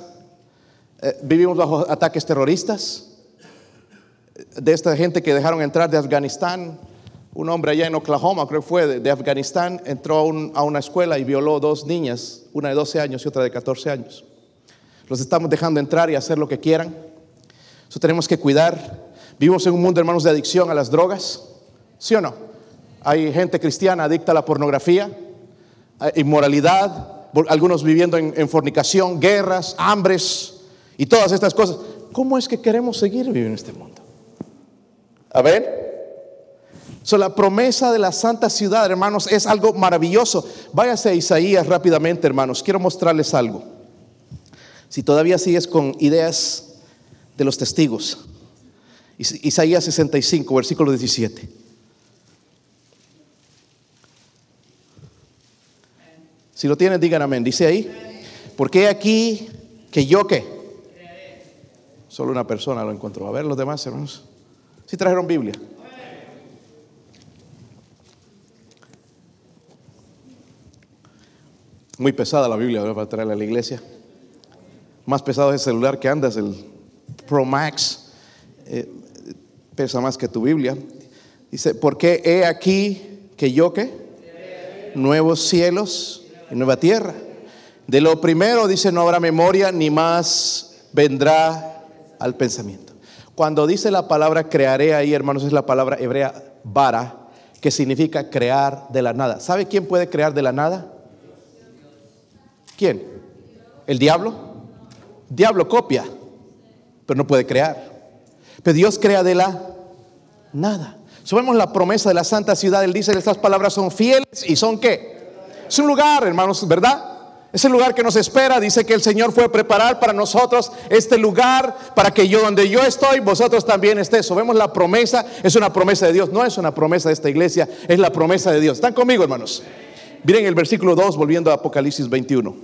Eh, vivimos bajo ataques terroristas de esta gente que dejaron entrar de Afganistán. Un hombre allá en Oklahoma, creo que fue de, Afganistán, entró a, una escuela y violó dos niñas, una de 12 años y otra de 14 años. Los estamos dejando entrar y hacer lo que quieran. Eso tenemos que cuidar. Vivimos en un mundo, hermanos, de adicción a las drogas. ¿Sí o no? Hay gente cristiana adicta a la pornografía, inmoralidad, algunos viviendo en, en fornicación, guerras, hambres, y todas estas cosas. ¿Cómo es que queremos seguir viviendo en este mundo? A ver. So, la promesa de la santa ciudad, hermanos, es algo maravilloso. Váyase a Isaías rápidamente, hermanos. Quiero mostrarles algo. Si todavía sigues con ideas de los testigos. Isaías 65, versículo 17. Si lo tienen, digan amén. Dice ahí, porque aquí que yo que Solo una persona lo encontró. A ver los demás, hermanos. Si trajeron Biblia. Muy pesada la Biblia para traerla a la iglesia. Más pesado es el celular que andas, el Pro Max. Eh, pesa más que tu Biblia. Dice, porque he aquí que yo que nuevos cielos y nueva tierra. De lo primero dice, no habrá memoria, ni más vendrá al pensamiento. Cuando dice la palabra crearé ahí, hermanos, es la palabra hebrea bara, que significa crear de la nada. ¿Sabe quién puede crear de la nada? ¿Quién? ¿El diablo? Diablo copia, pero no puede crear. Pero Dios crea de la nada. Subemos la promesa de la santa ciudad. Él dice, estas palabras son fieles y son qué? Es un lugar, hermanos, ¿verdad? Es el lugar que nos espera. Dice que el Señor fue a preparar para nosotros este lugar para que yo donde yo estoy, vosotros también estéis. So, vemos la promesa, es una promesa de Dios. No es una promesa de esta iglesia, es la promesa de Dios. ¿Están conmigo, hermanos? Miren el versículo 2, volviendo a Apocalipsis 21.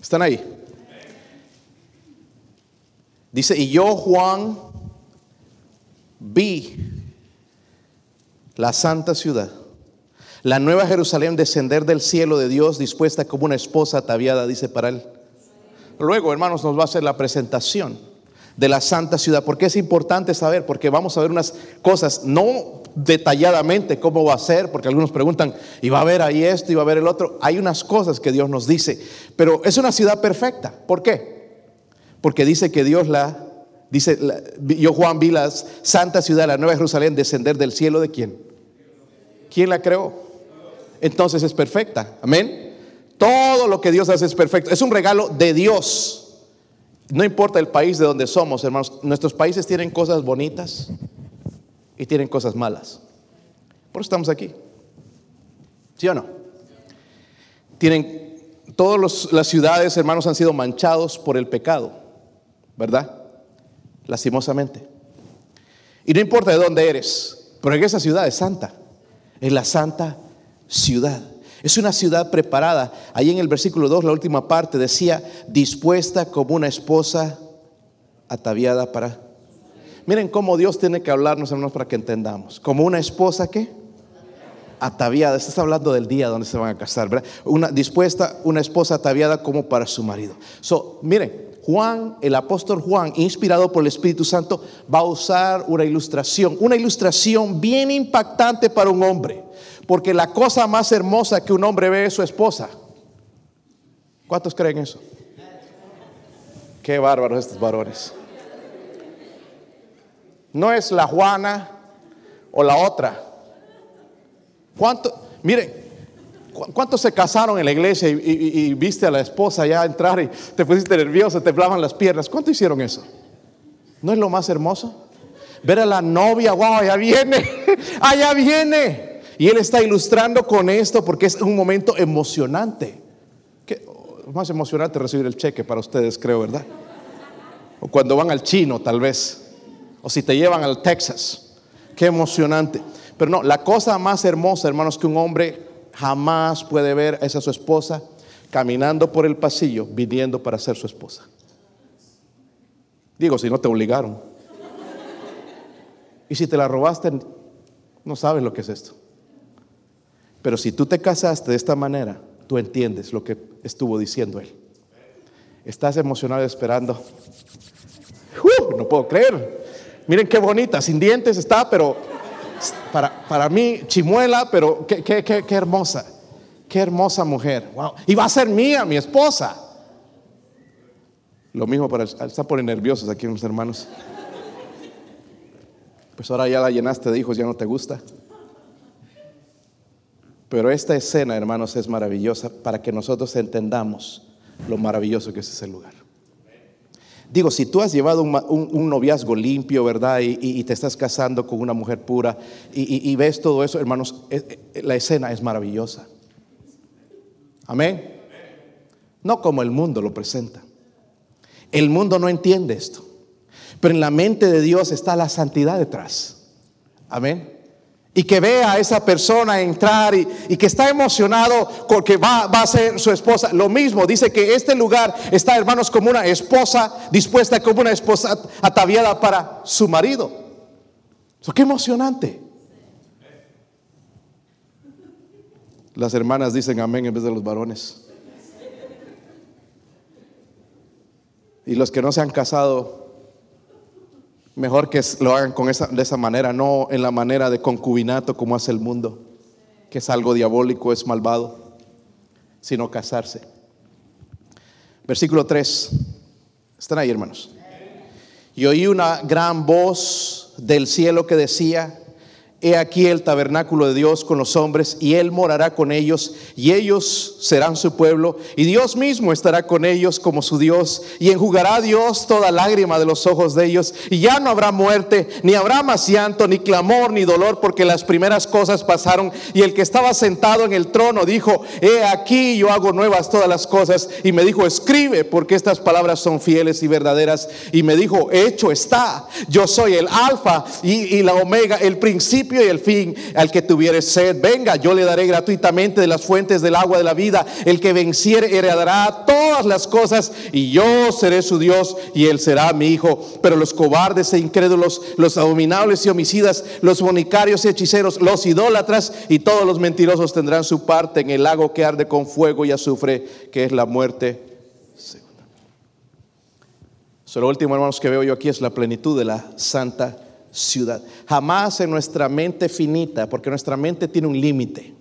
¿Están ahí? Dice, y yo, Juan, vi la santa ciudad la nueva Jerusalén descender del cielo de Dios dispuesta como una esposa ataviada, dice para él. Luego, hermanos, nos va a hacer la presentación de la santa ciudad. porque es importante saber? Porque vamos a ver unas cosas, no detalladamente cómo va a ser, porque algunos preguntan, ¿y va a haber ahí esto y va a haber el otro? Hay unas cosas que Dios nos dice, pero es una ciudad perfecta. ¿Por qué? Porque dice que Dios la, dice, yo Juan vi la santa ciudad, la nueva Jerusalén, descender del cielo de quién? ¿Quién la creó? entonces es perfecta. Amén. Todo lo que Dios hace es perfecto. Es un regalo de Dios. No importa el país de donde somos, hermanos. Nuestros países tienen cosas bonitas y tienen cosas malas. Por eso estamos aquí. ¿Sí o no? Tienen, todas las ciudades, hermanos, han sido manchados por el pecado. ¿Verdad? Lastimosamente. Y no importa de dónde eres, en esa ciudad es santa. Es la santa ciudad. Es una ciudad preparada. Ahí en el versículo 2, la última parte, decía, dispuesta como una esposa ataviada para... Miren cómo Dios tiene que hablarnos, hermanos, para que entendamos. Como una esposa que ataviada. Está hablando del día donde se van a casar, ¿verdad? Una dispuesta, una esposa ataviada como para su marido. So, miren, Juan, el apóstol Juan, inspirado por el Espíritu Santo, va a usar una ilustración, una ilustración bien impactante para un hombre. Porque la cosa más hermosa que un hombre ve es su esposa. ¿Cuántos creen eso? Qué bárbaros estos varones. No es la Juana o la otra. ¿Cuánto? Miren, ¿cuántos se casaron en la iglesia y, viste a la esposa ya entrar y te pusiste nervioso, te temblaban las piernas? ¿Cuánto hicieron eso? ¿No es lo más hermoso? Ver a la novia, wow, allá viene, allá viene. Y él está ilustrando con esto porque es un momento emocionante. ¿Qué? Más emocionante recibir el cheque para ustedes, creo, ¿verdad? O cuando van al chino, tal vez. O si te llevan al Texas. Qué emocionante. Pero no, la cosa más hermosa, hermanos, que un hombre jamás puede ver a su esposa caminando por el pasillo, viniendo para ser su esposa. Digo, si no te obligaron. Y si te la robaste, no sabes lo que es esto. Pero si tú te casaste de esta manera, tú entiendes lo que estuvo diciendo él. Estás emocionado esperando. ¡Uh! no puedo creer. Miren qué bonita, sin dientes está, pero para, para mí chimuela, pero qué, qué, qué, qué hermosa. Qué hermosa mujer. Wow. Y va a ser mía, mi esposa. Lo mismo para... Están por nerviosos aquí mis hermanos. Pues ahora ya la llenaste de hijos, ya no te gusta. Pero esta escena, hermanos, es maravillosa para que nosotros entendamos lo maravilloso que es ese lugar. Digo, si tú has llevado un, noviazgo limpio, ¿verdad? Y, te estás casando con una mujer pura y, ves todo eso, hermanos, eh, la escena es maravillosa. Amén. No como el mundo lo presenta. El mundo no entiende esto. Pero en la mente de Dios está la santidad detrás. Amén. Y que vea a esa persona entrar y, que está emocionado porque va, va, a ser su esposa. Lo mismo, dice que este lugar está, hermanos, como una esposa dispuesta, como una esposa ataviada para su marido. Eso qué emocionante. Las hermanas dicen amén en vez de los varones. Y los que no se han casado, mejor que lo hagan con esa, de esa manera, no en la manera de concubinato como hace el mundo, que es algo diabólico, es malvado, sino casarse. Versículo 3. Están ahí, hermanos. Y oí una gran voz del cielo que decía, He aquí el tabernáculo de Dios con los hombres, y Él morará con ellos, y ellos serán su pueblo, y Dios mismo estará con ellos como su Dios, y enjugará Dios toda lágrima de los ojos de ellos, y ya no habrá muerte, ni habrá más llanto, ni clamor, ni dolor, porque las primeras cosas pasaron, y el que estaba sentado en el trono dijo, He aquí yo hago nuevas todas las cosas, y me dijo, escribe, porque estas palabras son fieles y verdaderas, y me dijo, hecho está, yo soy el alfa y, y la omega, el principio, y el fin. Al que tuviere sed, venga, yo le daré gratuitamente de las fuentes del agua de la vida. El que venciere heredará todas las cosas y yo seré su Dios y él será mi hijo. Pero los cobardes e incrédulos, los abominables y homicidas, los bonicarios y hechiceros, los idólatras y todos los mentirosos tendrán su parte en el lago que arde con fuego y azufre, que es la muerte segunda. lo último, hermanos, que veo yo aquí es la plenitud de la santa ciudad. Jamás en nuestra mente finita, porque nuestra mente tiene un límite,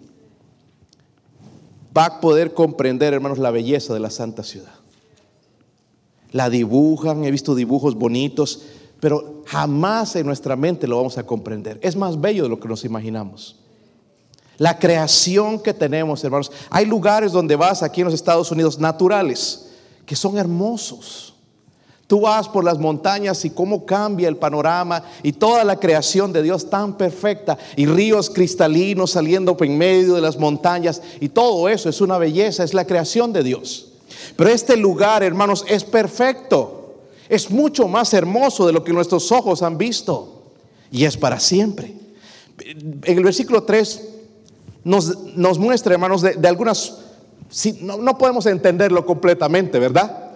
va a poder comprender, hermanos, la belleza de la santa ciudad. La dibujan, he visto dibujos bonitos, pero jamás en nuestra mente lo vamos a comprender. Es más bello de lo que nos imaginamos. La creación que tenemos, hermanos. Hay lugares donde vas aquí en los Estados Unidos naturales que son hermosos Tú vas por las montañas y cómo cambia el panorama y toda la creación de Dios tan perfecta y ríos cristalinos saliendo en medio de las montañas y todo eso es una belleza, es la creación de Dios. Pero este lugar, hermanos, es perfecto. Es mucho más hermoso de lo que nuestros ojos han visto y es para siempre. En el versículo 3 nos, nos muestra, hermanos, de, algunas... Si, no, no podemos entenderlo completamente, ¿verdad?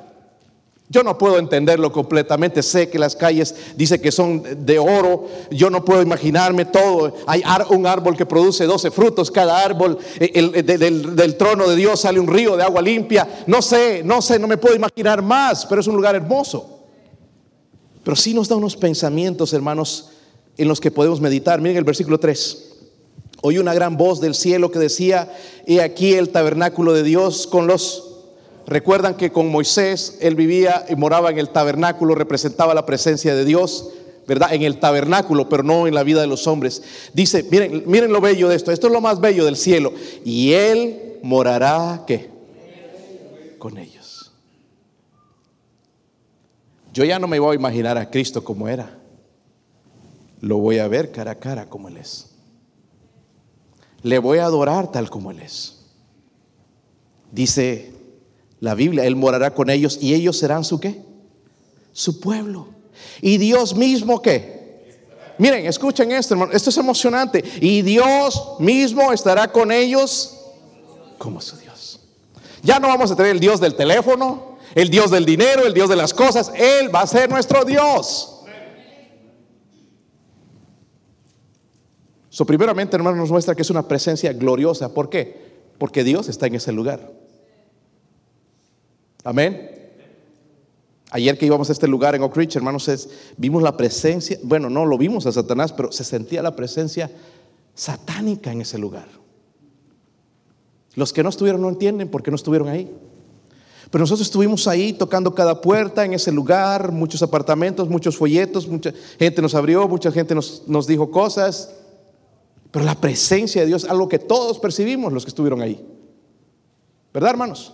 Yo no puedo entenderlo completamente. Sé que las calles dice que son de oro. Yo no puedo imaginarme todo. Hay un árbol que produce 12 frutos. Cada árbol eh, del, del, trono de Dios sale un río de agua limpia. No sé, no sé, no me puedo imaginar más, pero es un lugar hermoso. Pero sí nos da unos pensamientos, hermanos, en los que podemos meditar. Miren el versículo 3. Oí una gran voz del cielo que decía, he aquí el tabernáculo de Dios con los Recuerdan que con Moisés él vivía y moraba en el tabernáculo, representaba la presencia de Dios, ¿verdad? En el tabernáculo, pero no en la vida de los hombres. Dice, miren, miren lo bello de esto, esto es lo más bello del cielo. Y él morará, ¿qué? Con ellos. Yo ya no me voy a imaginar a Cristo como era. Lo voy a ver cara a cara como Él es. Le voy a adorar tal como Él es. Dice La Biblia, Él morará con ellos y ellos serán su qué? Su pueblo. Y Dios mismo qué? Miren, escuchen esto, hermano. Esto es emocionante. Y Dios mismo estará con ellos como su Dios. Ya no vamos a tener el Dios del teléfono, el Dios del dinero, el Dios de las cosas. Él va a ser nuestro Dios. So, primeramente, hermano, nos muestra que es una presencia gloriosa. ¿Por qué? Porque Dios está en ese lugar. Amén. Ayer que íbamos a este lugar en Oak Ridge, hermanos, vimos la presencia, bueno, no lo vimos a Satanás, pero se sentía la presencia satánica en ese lugar. Los que no estuvieron no entienden por qué no estuvieron ahí. Pero nosotros estuvimos ahí tocando cada puerta en ese lugar, muchos apartamentos, muchos folletos, mucha gente nos abrió, mucha gente nos, nos dijo cosas. Pero la presencia de Dios, algo que todos percibimos los que estuvieron ahí. ¿Verdad, hermanos?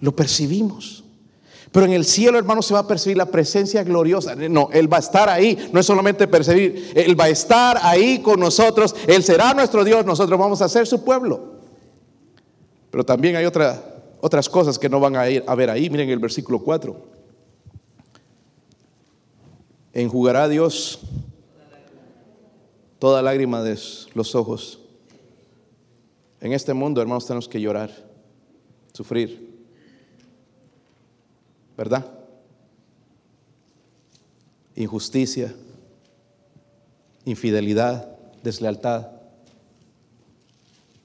Lo percibimos. Pero en el cielo, hermanos, se va a percibir la presencia gloriosa. No, Él va a estar ahí. No es solamente percibir, Él va a estar ahí con nosotros. Él será nuestro Dios. Nosotros vamos a ser su pueblo. Pero también hay otras cosas que no van a, ir a ver ahí. Miren el versículo 4. Enjugará Dios toda lágrima de los ojos. En este mundo, hermanos, tenemos que llorar, sufrir. ¿Verdad? Injusticia, infidelidad, deslealtad,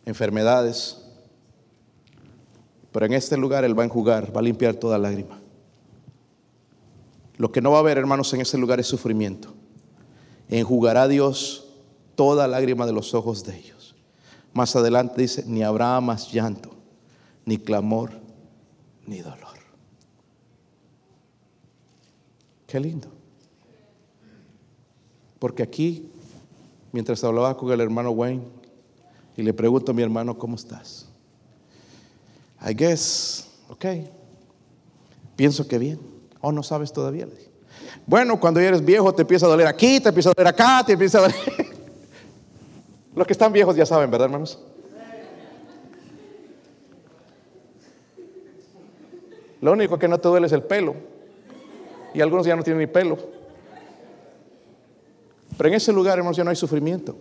enfermedades. Pero en este lugar Él va a enjugar, va a limpiar toda lágrima. Lo que no va a haber, hermanos, en ese lugar es sufrimiento. Enjugará Dios toda lágrima de los ojos de ellos. Más adelante dice, ni habrá más llanto, ni clamor, ni dolor. Qué lindo. Porque aquí, mientras hablaba con el hermano Wayne, y le pregunto a mi hermano, ¿cómo estás? I guess, ok. Pienso que bien. ¿O oh, no sabes todavía? Bueno, cuando eres viejo te empieza a doler aquí, te empieza a doler acá, te empieza a doler. Los que están viejos ya saben, ¿verdad, hermanos? Lo único que no te duele es el pelo. Y algunos ya no tienen ni pelo. Pero en ese lugar, hermanos, ya no hay sufrimiento.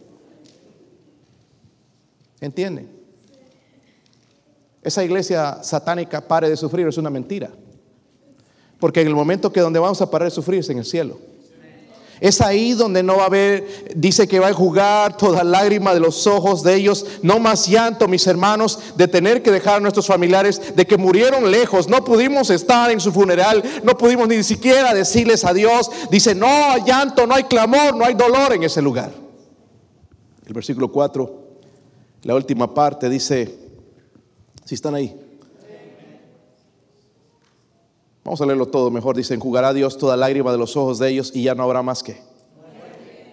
¿Entienden? Esa iglesia satánica pare de sufrir es una mentira. Porque en el momento que donde vamos a parar de sufrir es en el cielo. Es ahí donde no va a haber, dice que va a jugar toda lágrima de los ojos de ellos, no más llanto, mis hermanos, de tener que dejar a nuestros familiares, de que murieron lejos, no pudimos estar en su funeral, no pudimos ni siquiera decirles adiós. Dice, no hay llanto, no hay clamor, no hay dolor en ese lugar. El versículo 4, la última parte dice, si están ahí, Vamos a leerlo todo mejor. Dice, enjugará Dios toda lágrima de los ojos de ellos y ya no habrá más que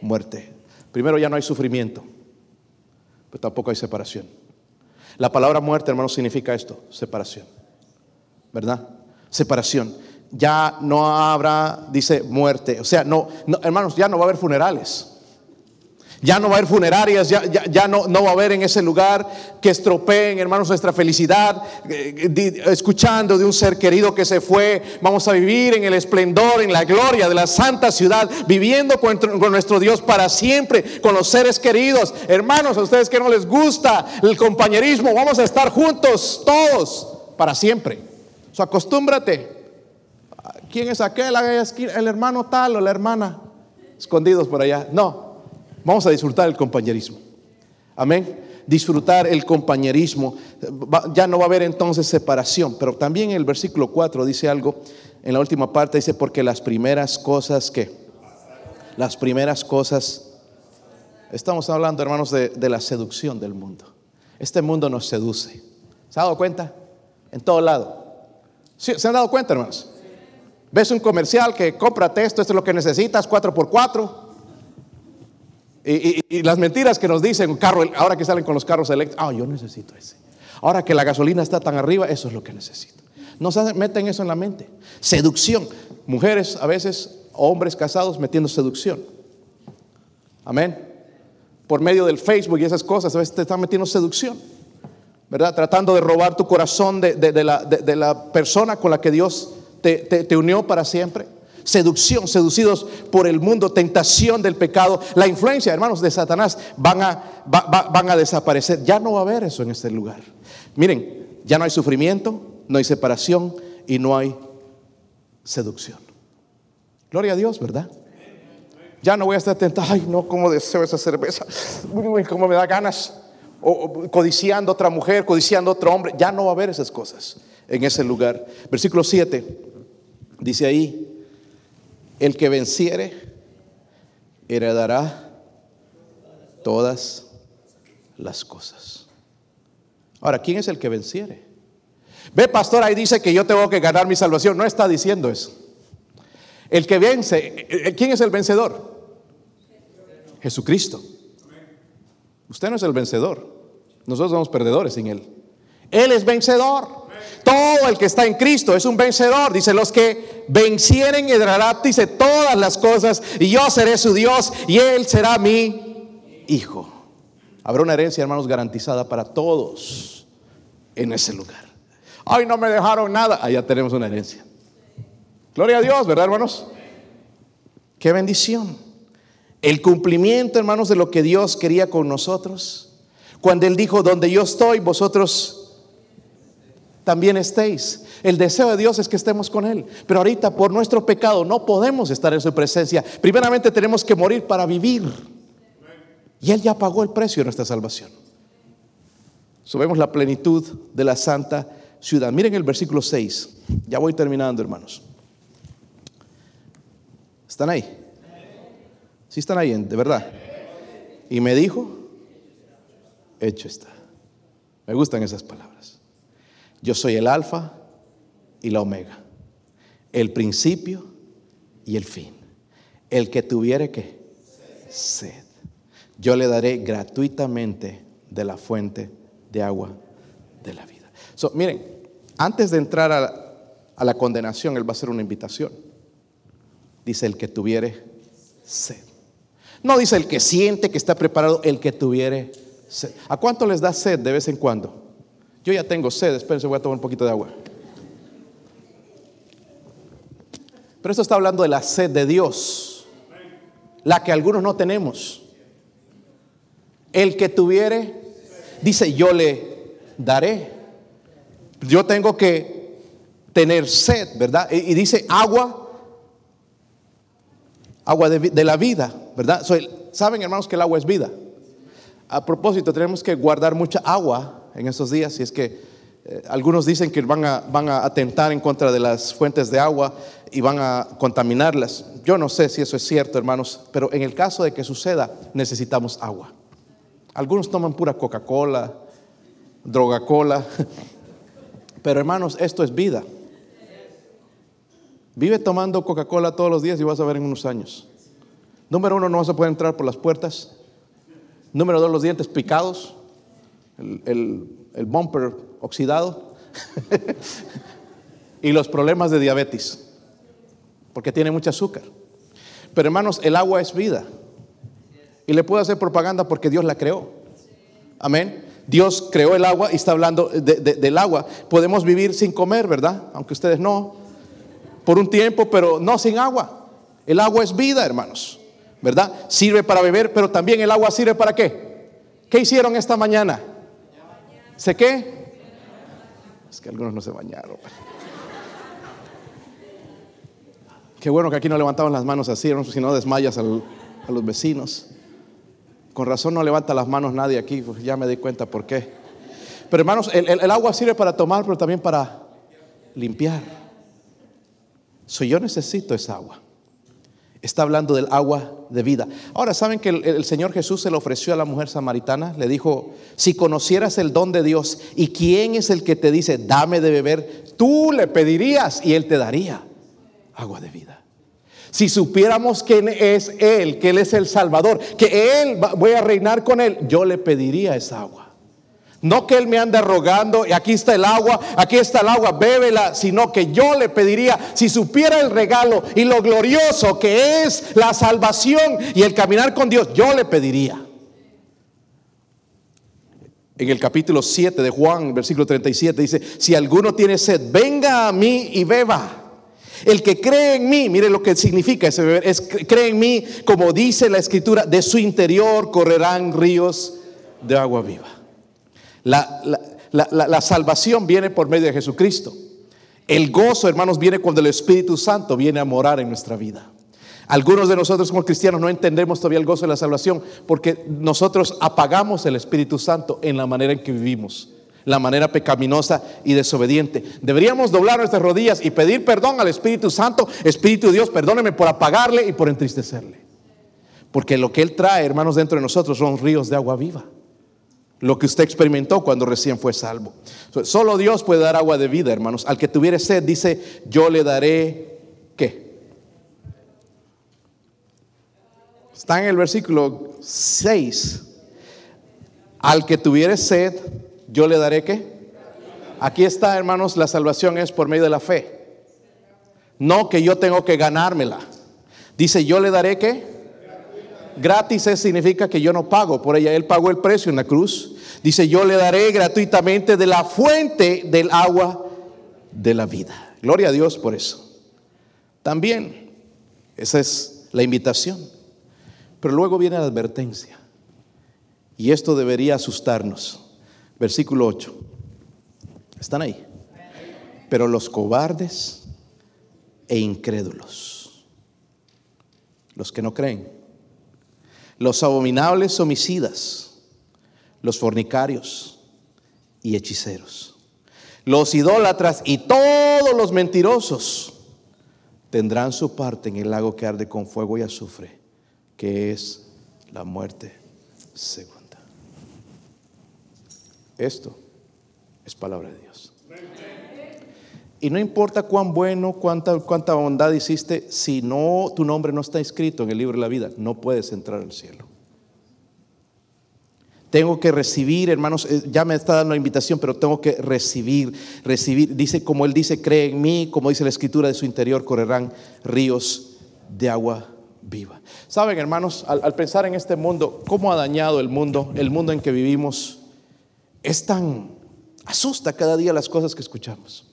muerte. Primero ya no hay sufrimiento, pero tampoco hay separación. La palabra muerte, hermanos, significa esto, separación. ¿Verdad? Separación. Ya no habrá, dice, muerte. O sea, no, no hermanos, ya no va a haber funerales. Ya no va a haber funerarias, ya, ya, no, no, va a haber en ese lugar que estropeen, hermanos, nuestra felicidad, eh, escuchando de un ser querido que se fue. Vamos a vivir en el esplendor, en la gloria de la santa ciudad, viviendo con, con nuestro Dios para siempre, con los seres queridos. Hermanos, a ustedes que no les gusta el compañerismo, vamos a estar juntos todos para siempre. So, acostúmbrate. ¿Quién es aquel? El hermano tal o la hermana. Escondidos por allá. No, Vamos a disfrutar el compañerismo. Amén. Disfrutar el compañerismo. Ya no va a haber entonces separación. Pero también el versículo 4 dice algo. En la última parte dice, porque las primeras cosas que... Las primeras cosas... Estamos hablando, hermanos, de, la seducción del mundo. Este mundo nos seduce. ¿Se ha dado cuenta? En todo lado. ¿Se han dado cuenta, hermanos? Ves un comercial que cómprate esto, esto es lo que necesitas, 4x4. Y, las mentiras que nos dicen, carro, ahora que salen con los carros eléctricos, ah, yo necesito ese. Ahora que la gasolina está tan arriba, eso es lo que necesito. No meten eso en la mente. Seducción. Mujeres a veces, hombres casados metiendo seducción. Amén. Por medio del Facebook y esas cosas, a veces te están metiendo seducción. ¿verdad? Tratando de robar tu corazón de, la, persona con la que Dios te, unió para siempre. Seducción, seducidos por el mundo, tentación del pecado, la influencia, hermanos, de Satanás van a, van a desaparecer. Ya no va a haber eso en este lugar. Miren, ya no hay sufrimiento, no hay separación y no hay seducción. Gloria a Dios, ¿verdad? Ya no voy a estar tentado, ay, no, cómo deseo esa cerveza, cómo me da ganas codiciando otra mujer, codiciando otro hombre. Ya no va a haber esas cosas en ese lugar. Versículo 7 dice ahí, el que venciere heredará todas las cosas. Ahora, ¿quién es el que venciere? Ve, pastor, ahí dice que yo tengo que ganar mi salvación. No está diciendo eso. El que vence, ¿quién es el vencedor? Jesucristo. Usted no es el vencedor. Nosotros somos perdedores sin Él. Él es vencedor. Todo el que está en Cristo es un vencedor. Dice, los que vencieren heredará, dice, todas las cosas, y yo seré su Dios, y Él será mi hijo. Habrá una herencia, hermanos, garantizada para todos en ese lugar. Ay, no me dejaron nada. Allá tenemos una herencia. Gloria a Dios, ¿verdad, hermanos? Qué bendición el cumplimiento, hermanos, de lo que Dios quería con nosotros. Cuando Él dijo, donde yo estoy, vosotros también estéis. El deseo de Dios es que estemos con Él. Pero ahorita por nuestro pecado no podemos estar en su presencia. Primeramente tenemos que morir para vivir. Y Él ya pagó el precio de nuestra salvación. Subemos la plenitud de la santa ciudad. Miren el versículo 6. Ya voy terminando, hermanos. ¿Están ahí? Si están ahí, de verdad. Y me dijo, hecho está. Me gustan esas palabras. Yo soy el alfa y la omega, el principio y el fin. El que tuviere que sed, yo le daré gratuitamente de la fuente de agua de la vida. miren, antes de entrar a, a la condenación, Él va a hacer una invitación. Dice el que tuviere sed. No dice el que siente que está preparado, el que tuviere sed. ¿A cuánto les da sed de vez en cuando? Yo ya tengo sed, espérense, voy a tomar un poquito de agua. Pero esto está hablando de la sed de Dios, la que algunos no tenemos. El que tuviere, dice, yo le daré. Yo tengo que tener sed, ¿verdad? Y, dice agua, agua de la vida. ¿verdad? Saben, hermanos, que el agua es vida. A propósito, tenemos que guardar mucha agua en estos días, y es que eh, algunos dicen que van a, van a atentar en contra de las fuentes de agua y van a contaminarlas. Yo no sé si eso es cierto, hermanos, pero en el caso de que suceda, necesitamos agua. Algunos toman pura Coca-Cola, droga-cola, pero hermanos, esto es vida. Vive tomando Coca-Cola todos los días y vas a ver en unos años. Número uno, no vas a poder entrar por las puertas. Número dos, los dientes picados. El, bumper oxidado. y los problemas de diabetes. Porque tiene mucho azúcar. Pero hermanos, el agua es vida. Y le puedo hacer propaganda porque Dios la creó. Amén. Dios creó el agua y está hablando del agua. Podemos vivir sin comer, ¿verdad? Aunque ustedes no. Por un tiempo, pero no sin agua. El agua es vida, hermanos. ¿verdad? Sirve para beber, pero también el agua sirve para qué? ¿Qué hicieron esta mañana? ¿Se qué? Es que algunos no se bañaron. Qué bueno que aquí no levantaban las manos así, si no desmayas a los vecinos. Con razón no levanta las manos nadie aquí, pues ya me di cuenta por qué. Pero hermanos, el, agua sirve para tomar, pero también para limpiar. So, yo necesito esa agua. Está hablando del agua de vida. Ahora, ¿saben que el, Señor Jesús se le ofreció a la mujer samaritana? Le dijo, si conocieras el don de Dios y quién es el que te dice, dame de beber, tú le pedirías y Él te daría agua de vida. Si supiéramos quién es Él, que Él es el Salvador, que Él voy a reinar con Él, yo le pediría esa agua. No que Él me ande rogando y aquí está el agua, aquí está el agua, bébela, sino que yo le pediría, si supiera el regalo y lo glorioso que es la salvación y el caminar con Dios, yo le pediría. en el capítulo 7 de Juan, versículo 37, dice, si alguno tiene sed, venga a mí y beba. El que cree en mí, mire lo que significa ese beber, es cree en mí, como dice la escritura, de su interior correrán ríos de agua viva. La, la salvación viene por medio de Jesucristo. El gozo, hermanos, viene cuando el Espíritu Santo viene a morar en nuestra vida. Algunos de nosotros como cristianos no entendemos todavía el gozo de la salvación porque nosotros apagamos el Espíritu Santo en la manera en que vivimos, la manera pecaminosa y desobediente. Deberíamos doblar nuestras rodillas y pedir perdón al Espíritu Santo, Espíritu Dios, perdóneme por apagarle y por entristecerle. Porque lo que Él trae, hermanos, dentro de nosotros son ríos de agua viva. Lo que usted experimentó cuando recién fue salvo. Solo Dios puede dar agua de vida, hermanos. Al que tuviere sed, dice, yo le daré, ¿qué? Está en el versículo 6. Al que tuviere sed, yo le daré qué. Aquí está, hermanos, la salvación es por medio de la fe. No que yo tengo que ganármela. Dice, yo le daré qué. Gratis significa que yo no pago por ella. Él pagó el precio en la cruz. Dice, yo le daré gratuitamente de la fuente del agua de la vida. Gloria a Dios por eso. También, esa es la invitación. Pero luego viene la advertencia. Y esto debería asustarnos. Versículo 8. ¿Están ahí? Pero los cobardes e incrédulos, los que no creen, los abominables homicidas, los fornicarios y hechiceros, los idólatras y todos los mentirosos tendrán su parte en el lago que arde con fuego y azufre que es la muerte segunda. Esto es palabra de Dios. Y no importa cuán bueno, cuánta, cuánta bondad hiciste, si no tu nombre no está escrito en el libro de la vida, no puedes entrar al cielo. Tengo que recibir, hermanos, eh, ya me está dando la invitación, pero tengo que recibir, recibir. Dice, como Él dice, cree en mí, como dice la escritura, de su interior correrán ríos de agua viva. Saben, hermanos, al, pensar en este mundo, cómo ha dañado el mundo, el mundo en que vivimos, es tan, asusta cada día las cosas que escuchamos.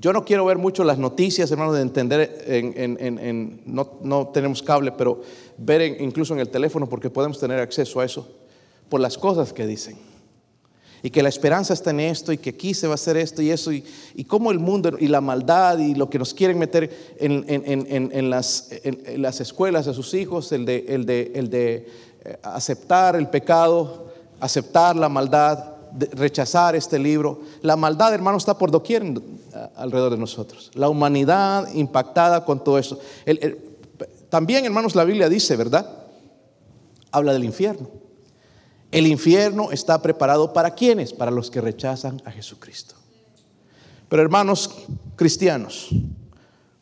Yo no quiero ver mucho las noticias, hermanos, de entender, en, no, tenemos cable, pero ver incluso en el teléfono, porque podemos tener acceso a eso, por las cosas que dicen. Y que la esperanza está en esto y que aquí se va a hacer esto y eso y, cómo el mundo y la maldad y lo que nos quieren meter en, las, las, escuelas a sus hijos, el de, el de, el de eh, aceptar el pecado, aceptar la maldad, rechazar este libro. La maldad, hermano, está por doquier alrededor de nosotros. La humanidad impactada con todo eso. también, hermanos, la Biblia dice, ¿verdad? Habla del infierno. El infierno está preparado para quienes? Para los que rechazan a Jesucristo. Pero hermanos cristianos,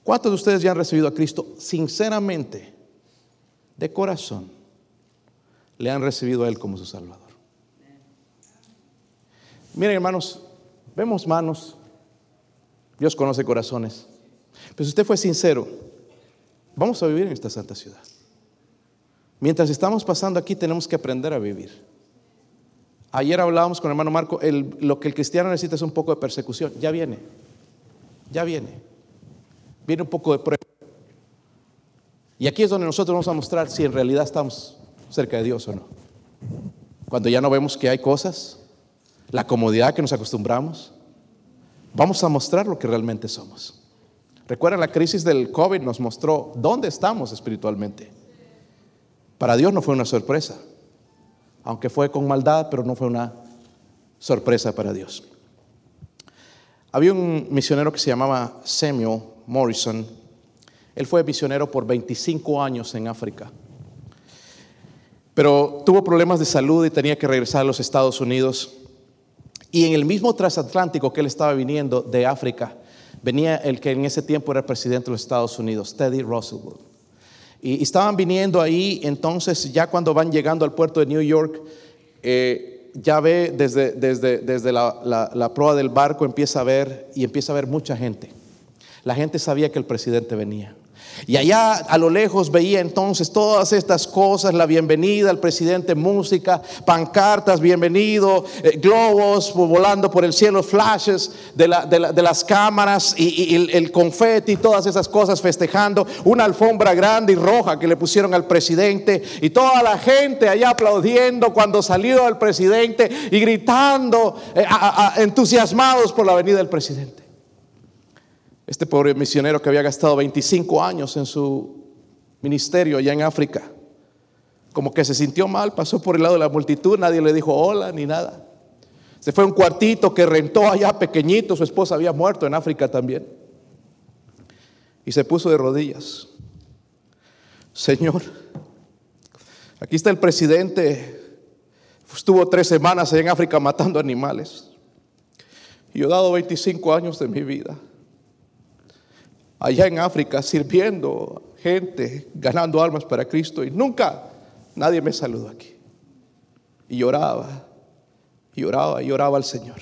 ¿cuántos de ustedes ya han recibido a Cristo sinceramente, de corazón? Le han recibido a Él como su Salvador. Miren hermanos, vemos manos, Dios conoce corazones. Pero si usted fue sincero, vamos a vivir en esta santa ciudad. Mientras estamos pasando aquí tenemos que aprender a vivir. Ayer hablábamos con el hermano Marco, lo que el cristiano necesita es un poco de persecución. Ya viene, ya viene. Viene un poco de prueba. Y aquí es donde nosotros vamos a mostrar si en realidad estamos cerca de Dios o no. Cuando ya no vemos que hay cosas, la comodidad que nos acostumbramos, vamos a mostrar lo que realmente somos. Recuerden, la crisis del COVID nos mostró dónde estamos espiritualmente. Para Dios no fue una sorpresa aunque fue con maldad, pero no fue una sorpresa para Dios. Había un misionero que se llamaba Samuel Morrison. Él fue misionero por 25 años en África. Pero tuvo problemas de salud y tenía que regresar a los Estados Unidos. Y en el mismo transatlántico que él estaba viniendo de África, venía el que en ese tiempo era presidente de los Estados Unidos, Teddy Roosevelt. Y, estaban viniendo ahí, entonces ya cuando van llegando al puerto de New York, eh, ya ve desde, desde, desde la, la, proa del barco, empieza a ver y empieza a ver mucha gente. La gente sabía que el presidente venía. Y allá a lo lejos veía entonces todas estas cosas, la bienvenida al presidente, música, pancartas, bienvenido, eh, globos volando por el cielo, flashes de, las cámaras y, el, el, confeti, todas esas cosas festejando, una alfombra grande y roja que le pusieron al presidente y toda la gente allá aplaudiendo cuando salió el presidente y gritando, eh, entusiasmados por la venida del presidente. Este pobre misionero que había gastado 25 años en su ministerio allá en África, como que se sintió mal, pasó por el lado de la multitud, nadie le dijo hola ni nada. Se fue a un cuartito que rentó allá pequeñito, su esposa había muerto en África también. Y se puso de rodillas. Señor, aquí está el presidente, estuvo tres semanas allá en África matando animales. Y yo he dado 25 años de mi vida allá en África sirviendo gente, ganando almas para Cristo y nunca nadie me saludó aquí. Y lloraba, y lloraba, y lloraba al Señor.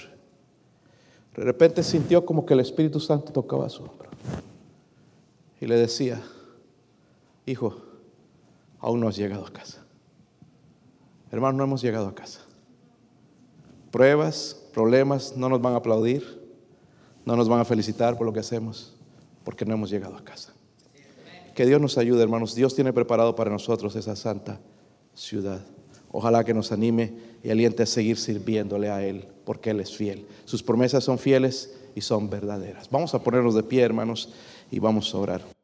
De repente sintió como que el Espíritu Santo tocaba su hombro y le decía, hijo, aún no has llegado a casa. Hermano, no hemos llegado a casa. Pruebas, problemas, no nos van a aplaudir, no nos van a felicitar por lo que hacemos porque no hemos llegado a casa. Que Dios nos ayude, hermanos. Dios tiene preparado para nosotros esa santa ciudad. Ojalá que nos anime y aliente a seguir sirviéndole a Él, porque Él es fiel. Sus promesas son fieles y son verdaderas. Vamos a ponernos de pie, hermanos, y vamos a orar.